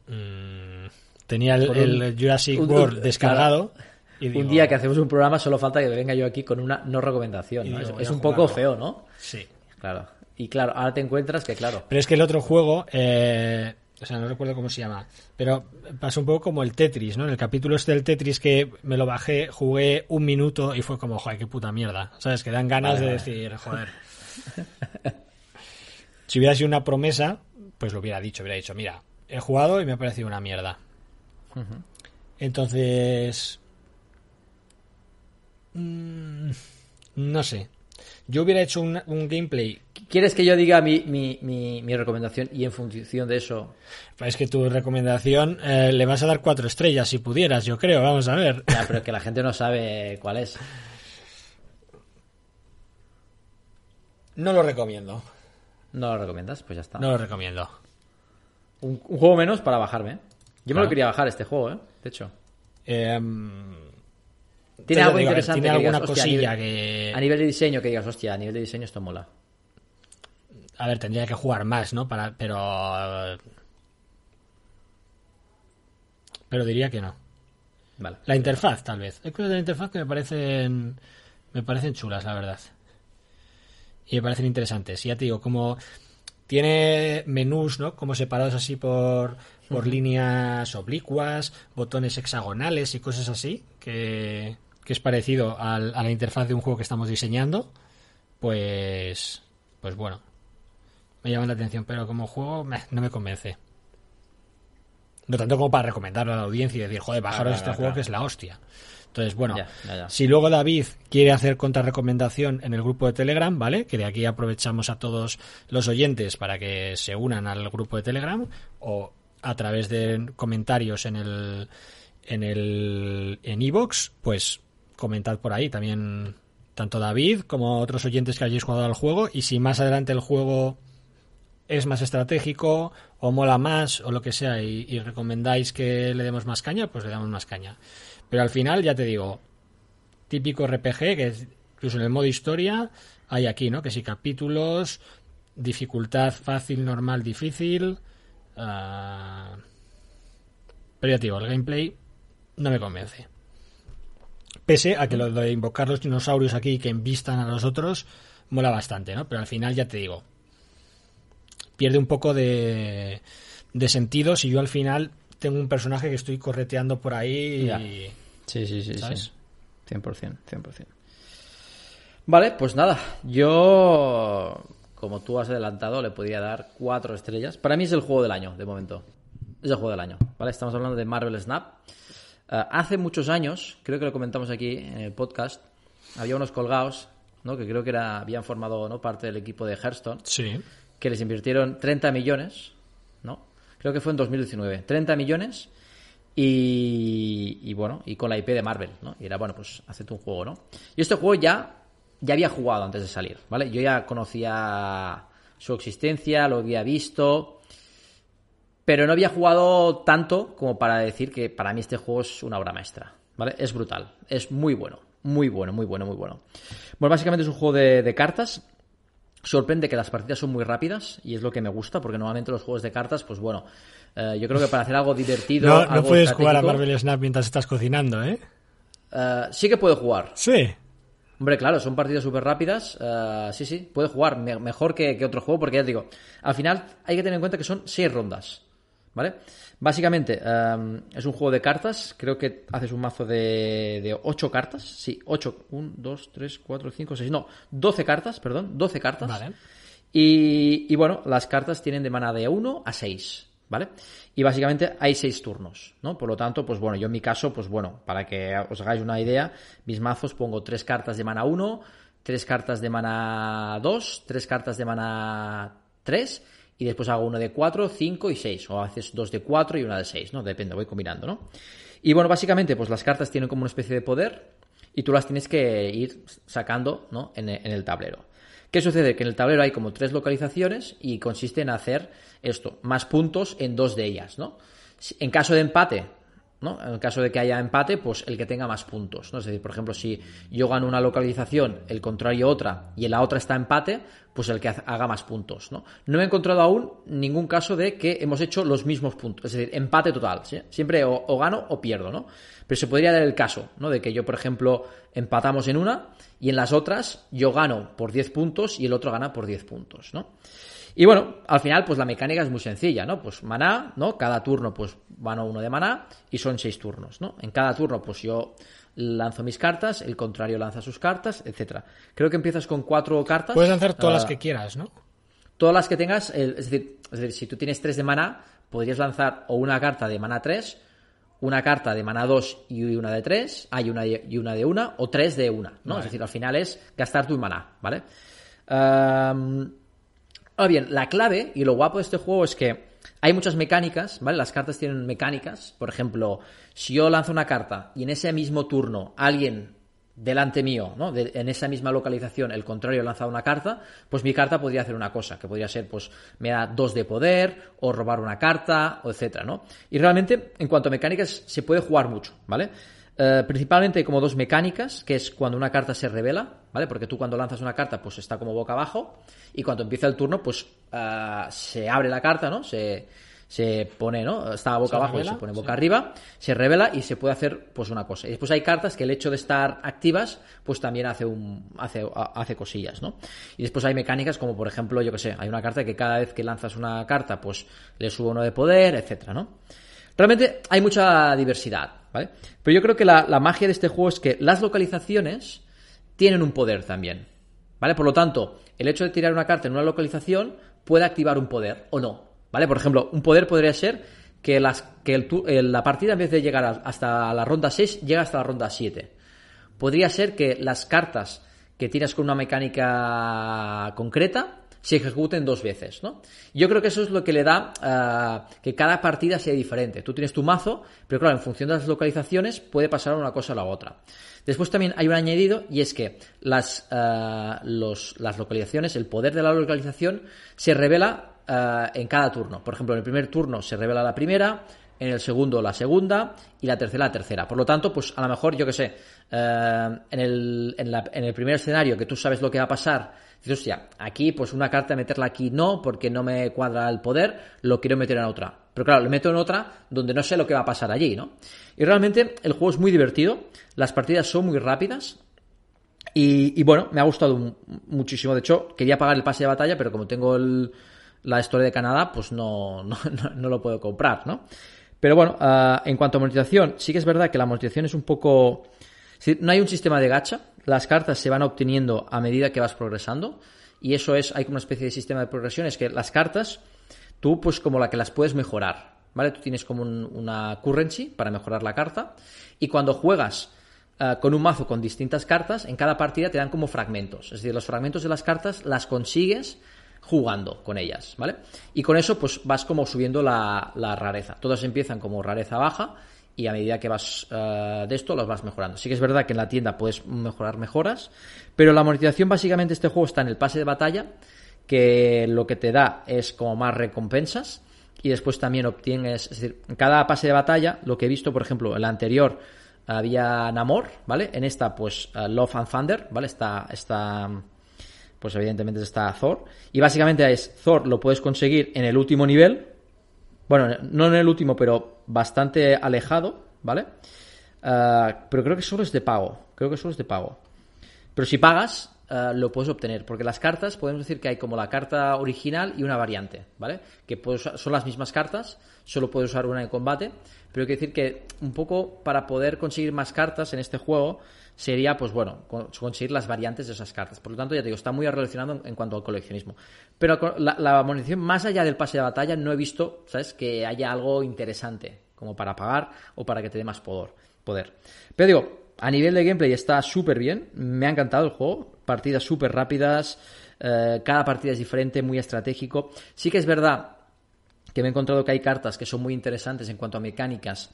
Mm, tenía el, Por un- el Jurassic un- World un- descargado. y un día que hacemos un programa solo falta que venga yo aquí con una no recomendación. Y ¿no? digo, Es- un poco feo, ¿no? Sí. Claro. Y claro, ahora te encuentras que, claro, Pero es que el otro juego, eh, o sea, no recuerdo cómo se llama, pero pasó un poco como el Tetris, ¿no? En el capítulo este del Tetris que me lo bajé, jugué un minuto y fue como, joder, qué puta mierda. ¿Sabes? Que dan ganas Vale, de vale. decir, joder. si hubiera sido una promesa, pues lo hubiera dicho, hubiera dicho, mira, he jugado y me ha parecido una mierda. Entonces... mm, no sé. Yo hubiera hecho un, un gameplay ¿quieres que yo diga mi, mi, mi, mi recomendación y en función de eso? Es que tu recomendación eh, le vas a dar cuatro estrellas si pudieras, yo creo. Vamos a ver. Ya, pero que la gente no sabe cuál es. No lo recomiendo. ¿No lo recomiendas? Pues ya está. No lo recomiendo. Un, un juego menos para bajarme. Yo me lo quería bajar este juego, ¿eh? De hecho. Eh, Tiene algo digo, interesante. Tiene digas, alguna "Hostia, cosilla a nivel, que. a nivel de diseño que digas, hostia, a nivel de diseño esto mola. A ver, tendría que jugar más, ¿no? Para, pero. Pero diría que no. Vale. La interfaz, tal vez. Hay cosas de la interfaz que me parecen. Me parecen chulas, la verdad. Y me parecen interesantes. Y ya te digo, como. Tiene menús, ¿no? Como separados así por, por líneas oblicuas, botones hexagonales y cosas así, que, que es parecido al- a la interfaz de un juego que estamos diseñando, pues, pues bueno, me llama la atención, pero como juego meh, no me convence. No tanto como para recomendarlo a la audiencia y decir, joder, bajaros Claro, este claro, juego claro. que es la hostia. Entonces, bueno, Ya, ya, ya. si luego David quiere hacer contrarrecomendación en el grupo de Telegram, ¿vale? Que de aquí aprovechamos a todos los oyentes para que se unan al grupo de Telegram o a través de comentarios en el en el en iVoox, pues comentad por ahí también tanto David como otros oyentes que hayáis jugado al juego y si más adelante el juego es más estratégico o mola más o lo que sea y, y recomendáis que le demos más caña, pues le damos más caña. Pero al final, ya te digo, típico RPG, que es- incluso en el modo historia hay aquí, ¿no? Que si capítulos, dificultad fácil, normal, difícil. ah, Pero ya te digo, el gameplay no me convence. Pese a que lo de invocar los dinosaurios aquí que envistan a los otros mola bastante, ¿no? Pero al final ya te digo, pierde un poco de, de sentido si yo al final tengo un personaje que estoy correteando por ahí Ya. y... Sí, sí, sí, ¿Sabes? sí. 100%, 100%. Vale, pues nada, yo, como tú has adelantado, le podría dar cuatro estrellas. Para mí es el juego del año, de momento. Es el juego del año, ¿vale? Estamos hablando de Marvel Snap. Eh, hace muchos años, creo que lo comentamos aquí en el podcast, había unos colgados, ¿no? Que creo que era, habían formado ¿no? parte del equipo de Hearthstone Sí. que les invirtieron 30 millones. Creo que fue en 2019. 30 millones y, y bueno, y con la IP de Marvel, ¿no? Y era, bueno, pues hacete un juego, ¿no? Y este juego ya, ya había jugado antes de salir, ¿vale? Yo ya conocía su existencia, lo había visto, pero no había jugado tanto como para decir que para mí este juego es una obra maestra, ¿vale? Es brutal, es muy bueno, muy bueno, muy bueno, muy bueno. Bueno, básicamente es un juego de, de cartas, sorprende que las partidas son muy rápidas y es lo que me gusta porque normalmente los juegos de cartas, pues bueno, eh, yo creo que para hacer algo divertido, No, no algo puedes jugar a Marvel Snap mientras estás cocinando, ¿eh? eh, sí que puede jugar. Sí. Hombre, claro, son partidas súper rápidas. eh, sí, sí, puede jugar me- mejor que, que otro juego porque ya te digo, al final hay que tener en cuenta que son seis rondas, ¿vale? Básicamente, eh, es un juego de cartas. Creo que haces un mazo de, de ocho cartas. Sí, ocho. Un, dos, tres, cuatro, cinco, seis. No, doce cartas, perdón. Doce cartas. Vale. Y, y bueno, las cartas tienen de mana de 1 a 6, ¿vale? Y básicamente hay 6 turnos, ¿no? Por lo tanto, pues bueno, yo en mi caso, pues bueno, para que os hagáis una idea, mis mazos pongo 3 cartas de mana 1, 3 cartas de mana 2, 3 cartas de mana 3 y después hago uno de 4, 5 y 6, o a veces dos de 4 y una de 6, ¿no? Depende, voy combinando, ¿no? Y bueno, básicamente, pues las cartas tienen como una especie de poder y tú las tienes que ir sacando, ¿no? En el- en el tablero. ¿Qué sucede? Que en el tablero hay como tres localizaciones y consiste en hacer esto, más puntos en dos de ellas, ¿no? En caso de empate, ¿no? En el caso de que haya empate, pues el que tenga más puntos, ¿no? Es decir, por ejemplo, si yo gano una localización, el contrario otra, y en la otra está empate, pues el que ha- haga más puntos, ¿no? No he encontrado aún ningún caso de que hemos hecho los mismos puntos, es decir, empate total. Siempre o, o gano o pierdo, ¿no? Pero se podría dar el caso, ¿no? De que yo, por ejemplo, empatamos en una y en las otras yo gano por 10 puntos y el otro gana por 10 puntos, ¿no? Y bueno, al final, pues la mecánica es muy sencilla, ¿no? Pues maná, ¿no? Cada turno, pues gano uno de maná y son seis turnos, ¿no? En cada turno, pues yo lanzo mis cartas, el contrario lanza sus cartas, etcétera. Creo que empiezas con cuatro cartas. Puedes lanzar todas las Ah, que quieras, ¿no? todas las que tengas, es, decir, es decir, si tú tienes 3 de mana, podrías lanzar o una carta de mana 3, una carta de mana 2 y una de 3, hay una de- y una de una, o tres de una, ¿no? Vale. Es decir, al final es gastar tu maná, ¿vale? Ahora bien, la clave y lo guapo de este juego es que hay muchas mecánicas, ¿vale? Las cartas tienen mecánicas. Por ejemplo, si yo lanzo una carta y en ese mismo turno alguien delante mío, ¿no? en esa misma localización, el contrario lanza una carta, pues mi carta podría hacer una cosa, que podría ser, pues, me da dos de poder, o robar una carta, o etcétera, ¿no? Y realmente, en cuanto a mecánicas, se puede jugar mucho, ¿vale? Eh, principalmente hay como dos mecánicas, que es cuando una carta se revela, ¿vale? Porque tú cuando lanzas una carta, pues está como boca abajo, y cuando empieza el turno, pues eh, se abre la carta, ¿no? Se, se pone, ¿no? Está boca abajo y se pone boca arriba, se revela y se puede hacer pues una cosa. Y después hay cartas que el hecho de estar activas, pues también hace un hace, hace cosillas, ¿no? Y después hay mecánicas como por ejemplo, yo que sé, hay una carta que cada vez que lanzas una carta, pues le sube uno de poder, etcétera, ¿no? Realmente hay mucha diversidad, ¿vale? Pero yo creo que la, magia de este juego es que las localizaciones tienen un poder también, ¿vale? Por lo tanto, el hecho de tirar una carta en una localización puede activar un poder o no, ¿Vale? Por ejemplo, un poder podría ser que, la partida en vez de llegar hasta la ronda 6, llega hasta la ronda 7. Podría ser que las cartas que tienes con una mecánica concreta se ejecuten dos veces, ¿no? Yo creo que eso es lo que le da uh, que cada partida sea diferente. Tú tienes tu mazo, pero claro, en función de las localizaciones puede pasar una cosa a la otra. Después también hay un añadido y es que las, uh, las localizaciones, el poder de la localización se revela uh, en cada turno. Por ejemplo, en el primer turno se revela la primera, en el segundo la segunda y la tercera la tercera. Por lo tanto, pues a lo mejor, yo que sé, uh, en, el, en, la, en, el, primer escenario que tú sabes lo que va a pasar Dices, hostia, aquí pues una carta meterla aquí no, porque no me cuadra el poder, lo quiero meter en otra. Pero claro, lo meto en otra donde no sé lo que va a pasar allí, ¿no? Y realmente el juego es muy divertido, las partidas son muy rápidas, y, bueno, me ha gustado muchísimo. De hecho, quería pagar el pase de batalla, pero como tengo la historia de Canadá, pues no, no, no, lo puedo comprar, ¿no? Pero bueno, uh, en cuanto a monetización, sí que es verdad que la monetización es un poco... No hay un sistema de gacha, las cartas se van obteniendo a medida que vas progresando y eso es, hay como una especie de sistema de progresión, es que las cartas, tú pues como la que las puedes mejorar, ¿vale? Tú tienes como una currency para mejorar la carta y cuando juegas uh, con un mazo con distintas cartas, en cada partida te dan como fragmentos, es decir, los fragmentos de las cartas las consigues jugando con ellas, ¿vale? Y con eso pues vas como subiendo la rareza. Todas empiezan como rareza baja y a medida que vas uh, de esto los vas mejorando. Sí que es verdad que en la tienda puedes mejorar mejoras, pero la monetización básicamente este juego está en el pase de batalla, que lo que te da es como más recompensas y después también obtienes, es decir, en cada pase de batalla, lo que he visto, por ejemplo, en la anterior había Namor, ¿vale? En esta, pues, uh, Love and Thunder, ¿vale? Está, está, pues evidentemente está Thor. Y básicamente es, Thor lo puedes conseguir en el último nivel, bueno, no en el último, pero bastante alejado, ¿vale? Uh, pero creo que solo es de pago. Creo que solo es de pago. Pero si pagas, uh, lo puedes obtener. Porque las cartas, podemos decir que hay como la carta original y una variante, ¿vale? Que puedes, son las mismas cartas, solo puedes usar una en combate. Pero que decir que un poco para poder conseguir más cartas en este juego, sería, pues bueno, conseguir las variantes de esas cartas. Por lo tanto, ya te digo, está muy relacionado en, cuanto al coleccionismo. Pero la, la más allá del pase de batalla, no he visto, ¿sabes?, que haya algo interesante como para pagar o para que te dé más poder. poder. Pero digo, a nivel de gameplay está súper bien, me ha encantado el juego, partidas súper rápidas, eh, cada partida es diferente, muy estratégico. Sí que es verdad que me he encontrado que hay cartas que son muy interesantes en cuanto a mecánicas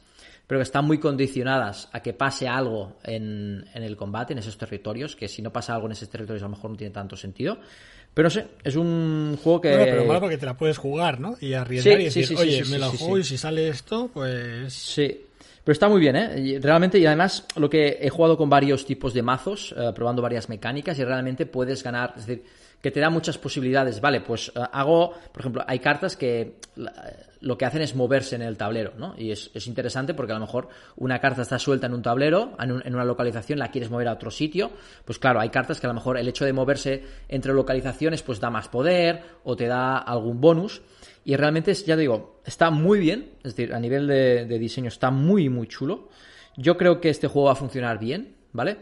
pero que están muy condicionadas a que pase algo en, el combate, en esos territorios, que si no pasa algo en esos territorios a lo mejor no tiene tanto sentido. Pero no sé, es un juego que... Bueno, pero malo porque te la puedes jugar, ¿no? Y arriesgar y decir, oye, me la juego y si sale esto, pues... Sí, pero está muy bien, ¿eh? Realmente, y además lo que he jugado con varios tipos de mazos, eh, probando varias mecánicas, y realmente puedes ganar, es decir, que te da muchas posibilidades. Vale, pues eh, hago, por ejemplo, hay cartas que lo que hacen es moverse en el tablero, ¿no? Y es, interesante porque a lo mejor una carta está suelta en un tablero, en, una localización, la quieres mover a otro sitio. Pues claro, hay cartas que a lo mejor el hecho de moverse entre localizaciones pues da más poder o te da algún bonus. Y realmente, ya digo, está muy bien, es decir, a nivel de diseño está muy, muy chulo. Yo creo que este juego va a funcionar bien, ¿vale?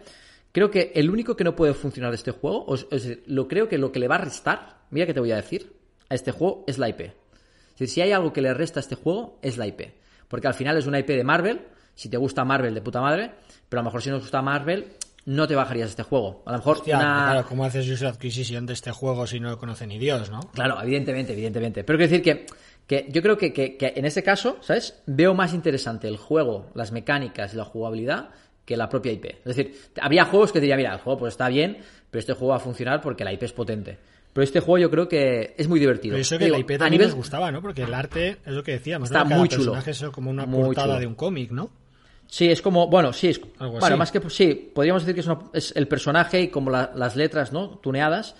Creo que el único que no puede funcionar de este juego, es decir, lo creo que lo que le va a restar, mira que te voy a decir, a este juego es la IP. Es decir, si hay algo que le resta a este juego, es la IP. Porque al final es una IP de Marvel, si te gusta Marvel de puta madre, pero a lo mejor si no te gusta Marvel, no te bajarías este juego. A lo mejor Claro, ¿cómo haces user adquisición de este juego si no lo conoce ni Dios, no? Claro, evidentemente, evidentemente. Pero quiero decir que, que yo creo que, que, que en este caso, ¿sabes? Veo más interesante el juego, las mecánicas y la jugabilidad que la propia IP. Es decir, había juegos que diría, mira, el juego pues está bien, pero este juego va a funcionar porque la IP es potente. Pero este juego yo creo que es muy divertido. Pero eso que Digo, la IP a también nivel- nos gustaba, ¿no? Porque el arte es lo que decíamos, Está ¿no? Cada muy chulo. es como una Muy portada chulo. de un cómic, ¿no? Sí, es como, bueno, sí, es, Algo bueno, así. más que, sí, podríamos decir que es, una- es el personaje y como la- las letras, ¿no? Tuneadas.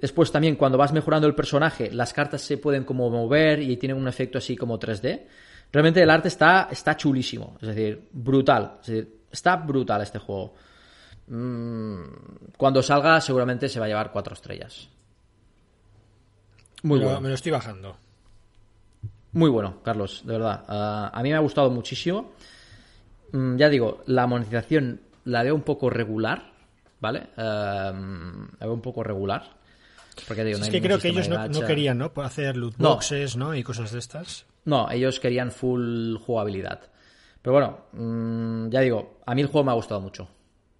Después también cuando vas mejorando el personaje, las cartas se pueden como mover y tienen un efecto así como 3D. Realmente el arte está, está chulísimo, es decir, brutal. Es decir, está brutal este juego. Mm, cuando salga seguramente se va a llevar cuatro estrellas. Muy bueno. Me lo estoy bajando. Muy bueno, Carlos, de verdad. Ah, a mí me ha gustado muchísimo. Mm, ya digo, la monetización la veo un poco regular, ¿vale? La veo un poco regular. Porque digo, no es que creo que ellos no, querían, ¿no? Hacer loot No. boxes, ¿no? Y cosas de estas. No, ellos querían full jugabilidad. Pero bueno, mm, ya digo, a mí el juego me ha gustado mucho.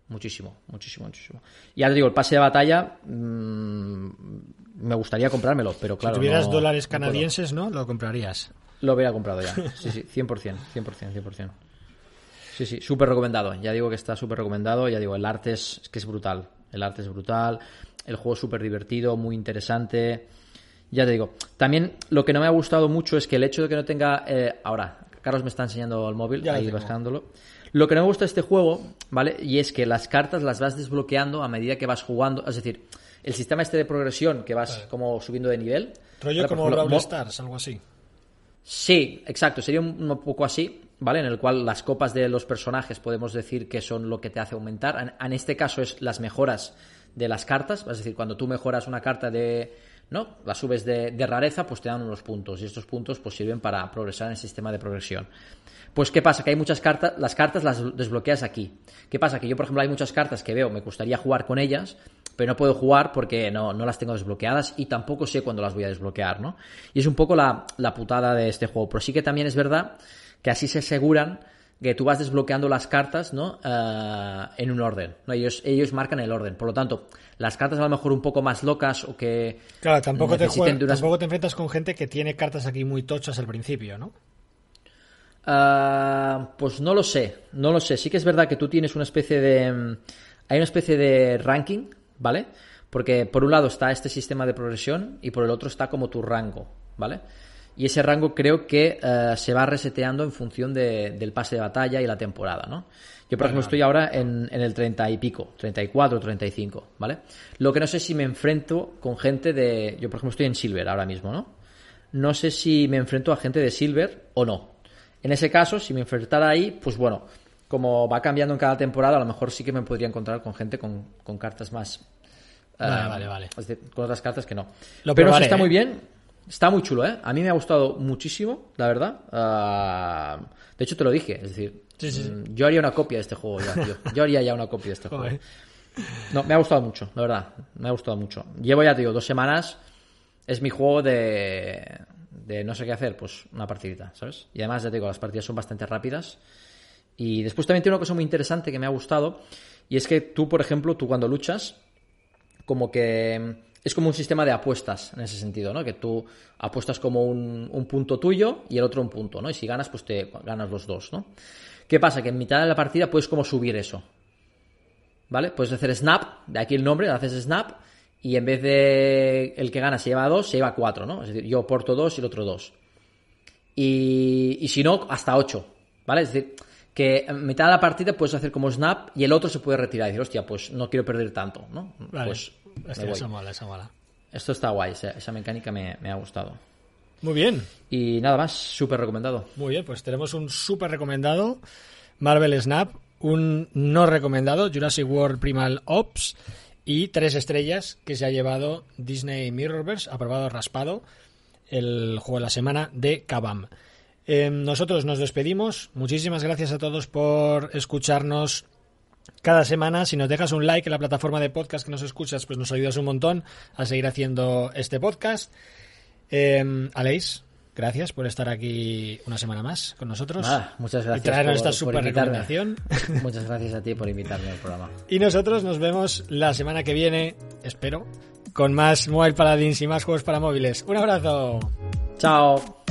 Muchísimo, muchísimo, muchísimo. Y ya te digo, el pase de batalla mm, me gustaría comprármelo, pero claro. si tuvieras no- dólares no canadienses, ¿no? Lo comprarías. Lo hubiera comprado ya. Sí, sí, 100%, 100%, 100%. Sí, sí, súper recomendado. Ya digo que está súper recomendado. Ya digo, el arte es, es que es brutal. El arte es brutal. El juego es súper divertido, muy interesante. Ya te digo. También lo que no me ha gustado mucho es que el hecho de que no tenga. eh, ahora, Carlos me está enseñando el móvil, Ya ahí bajándolo. Lo que no me gusta de este juego, ¿vale? Y es que las cartas las vas desbloqueando a medida que vas jugando. Es decir, el sistema este de progresión que vas como subiendo de nivel. Rollo como Brawl Stars, algo así. Sí, exacto. Sería un, un poco así, ¿vale? En el cual las copas de los personajes podemos decir que son lo que te hace aumentar. En, en este caso es las mejoras de las cartas. Es decir, cuando tú mejoras una carta de. ¿No? La subes de, de rareza, pues te dan unos puntos. Y estos puntos pues sirven para progresar en el sistema de progresión. Pues, ¿qué pasa? Que hay muchas cartas, las cartas las desbloqueas aquí. ¿Qué pasa? Que yo, por ejemplo, hay muchas cartas que veo, me gustaría jugar con ellas, pero no puedo jugar porque no, no las tengo desbloqueadas y tampoco sé cuándo las voy a desbloquear, ¿no? Y es un poco la, la putada de este juego. Pero sí que también es verdad que así se aseguran que tú vas desbloqueando las cartas, ¿no? Eh, en un orden. ¿no? Ellos, ellos marcan el orden. Por lo tanto, las cartas a lo mejor un poco más locas o que. Claro, tampoco te, necesiten jue- de unas- tampoco te enfrentas con gente que tiene cartas aquí muy tochas al principio, ¿no? Ah, pues no lo sé, no lo sé. Sí que es verdad que tú tienes una especie de... mm, Hay una especie de ranking, ¿vale? Porque por un lado está este sistema de progresión y por el otro está como tu rango, ¿vale? Y ese rango creo que eh, se va reseteando en función de- del pase de batalla y la temporada, ¿no? Yo, por ejemplo, estoy ahora en, en el 30 y pico, 34, 35, ¿vale? Lo que no sé si me enfrento con gente de... Yo, por ejemplo, estoy en Silver ahora mismo, ¿no? No sé si me enfrento a gente de Silver o no. En ese caso, si me enfrentara ahí, pues bueno, como va cambiando en cada temporada, a lo mejor sí que me podría encontrar con gente con, con cartas más. Vale, eh, vale, vale. con otras cartas que no. Lo Pero probaré, está ¿eh? muy bien. Está muy chulo, ¿eh? A mí me ha gustado muchísimo, la verdad. Ah, de hecho, te lo dije. Es decir, Sí, sí, sí. mm, yo haría una copia de este juego ya, tío. Yo haría ya una copia de este juego. No, me ha gustado mucho, la verdad. Me ha gustado mucho. Llevo ya, te digo, dos semanas. Es mi juego de, de no sé qué hacer, pues una partidita, ¿sabes? Y además, ya te digo, las partidas son bastante rápidas. Y después también tiene una cosa muy interesante que me ha gustado. Y es que tú, por ejemplo, tú cuando luchas, como que es como un sistema de apuestas en ese sentido, ¿no? Que tú apuestas como un, un punto tuyo y el otro un punto, ¿no? Y si ganas, pues te ganas los dos, ¿no? ¿Qué pasa? Que en mitad de la partida puedes como subir eso. ¿Vale? Puedes hacer snap, de aquí el nombre, haces snap, y en vez de el que gana se lleva dos, se lleva cuatro, ¿no? Es decir, yo aporto dos y el otro dos. Y, y si no, hasta ocho, ¿vale? Es decir, que en mitad de la partida puedes hacer como snap y el otro se puede retirar y decir, hostia, pues no quiero perder tanto, ¿no? Vale. Pues Hostia, esa mola, mola. Esto está guay, esa, esa mecánica me, me ha gustado. Muy bien, Y nada más, súper recomendado. muy bien. Pues tenemos un súper recomendado, Marvel Snap, un no recomendado, Jurassic World Primal Ops, y tres estrellas que se ha llevado Disney Mirrorverse, aprobado raspado, el juego de la semana de Kabam. Eh, nosotros nos despedimos. Muchísimas gracias a todos por escucharnos cada semana. Si nos dejas un like en la plataforma de podcast que nos escuchas, pues nos ayudas un montón a seguir haciendo este podcast. Eh, Aleix, gracias por estar aquí una semana más con nosotros. Nada, muchas Y gracias. traernos por- esta super recomendación. Muchas gracias a ti por invitarme al programa. Y nosotros nos vemos la semana que viene, espero, con más Mobile Paladins y más juegos para móviles. Un abrazo. Chao.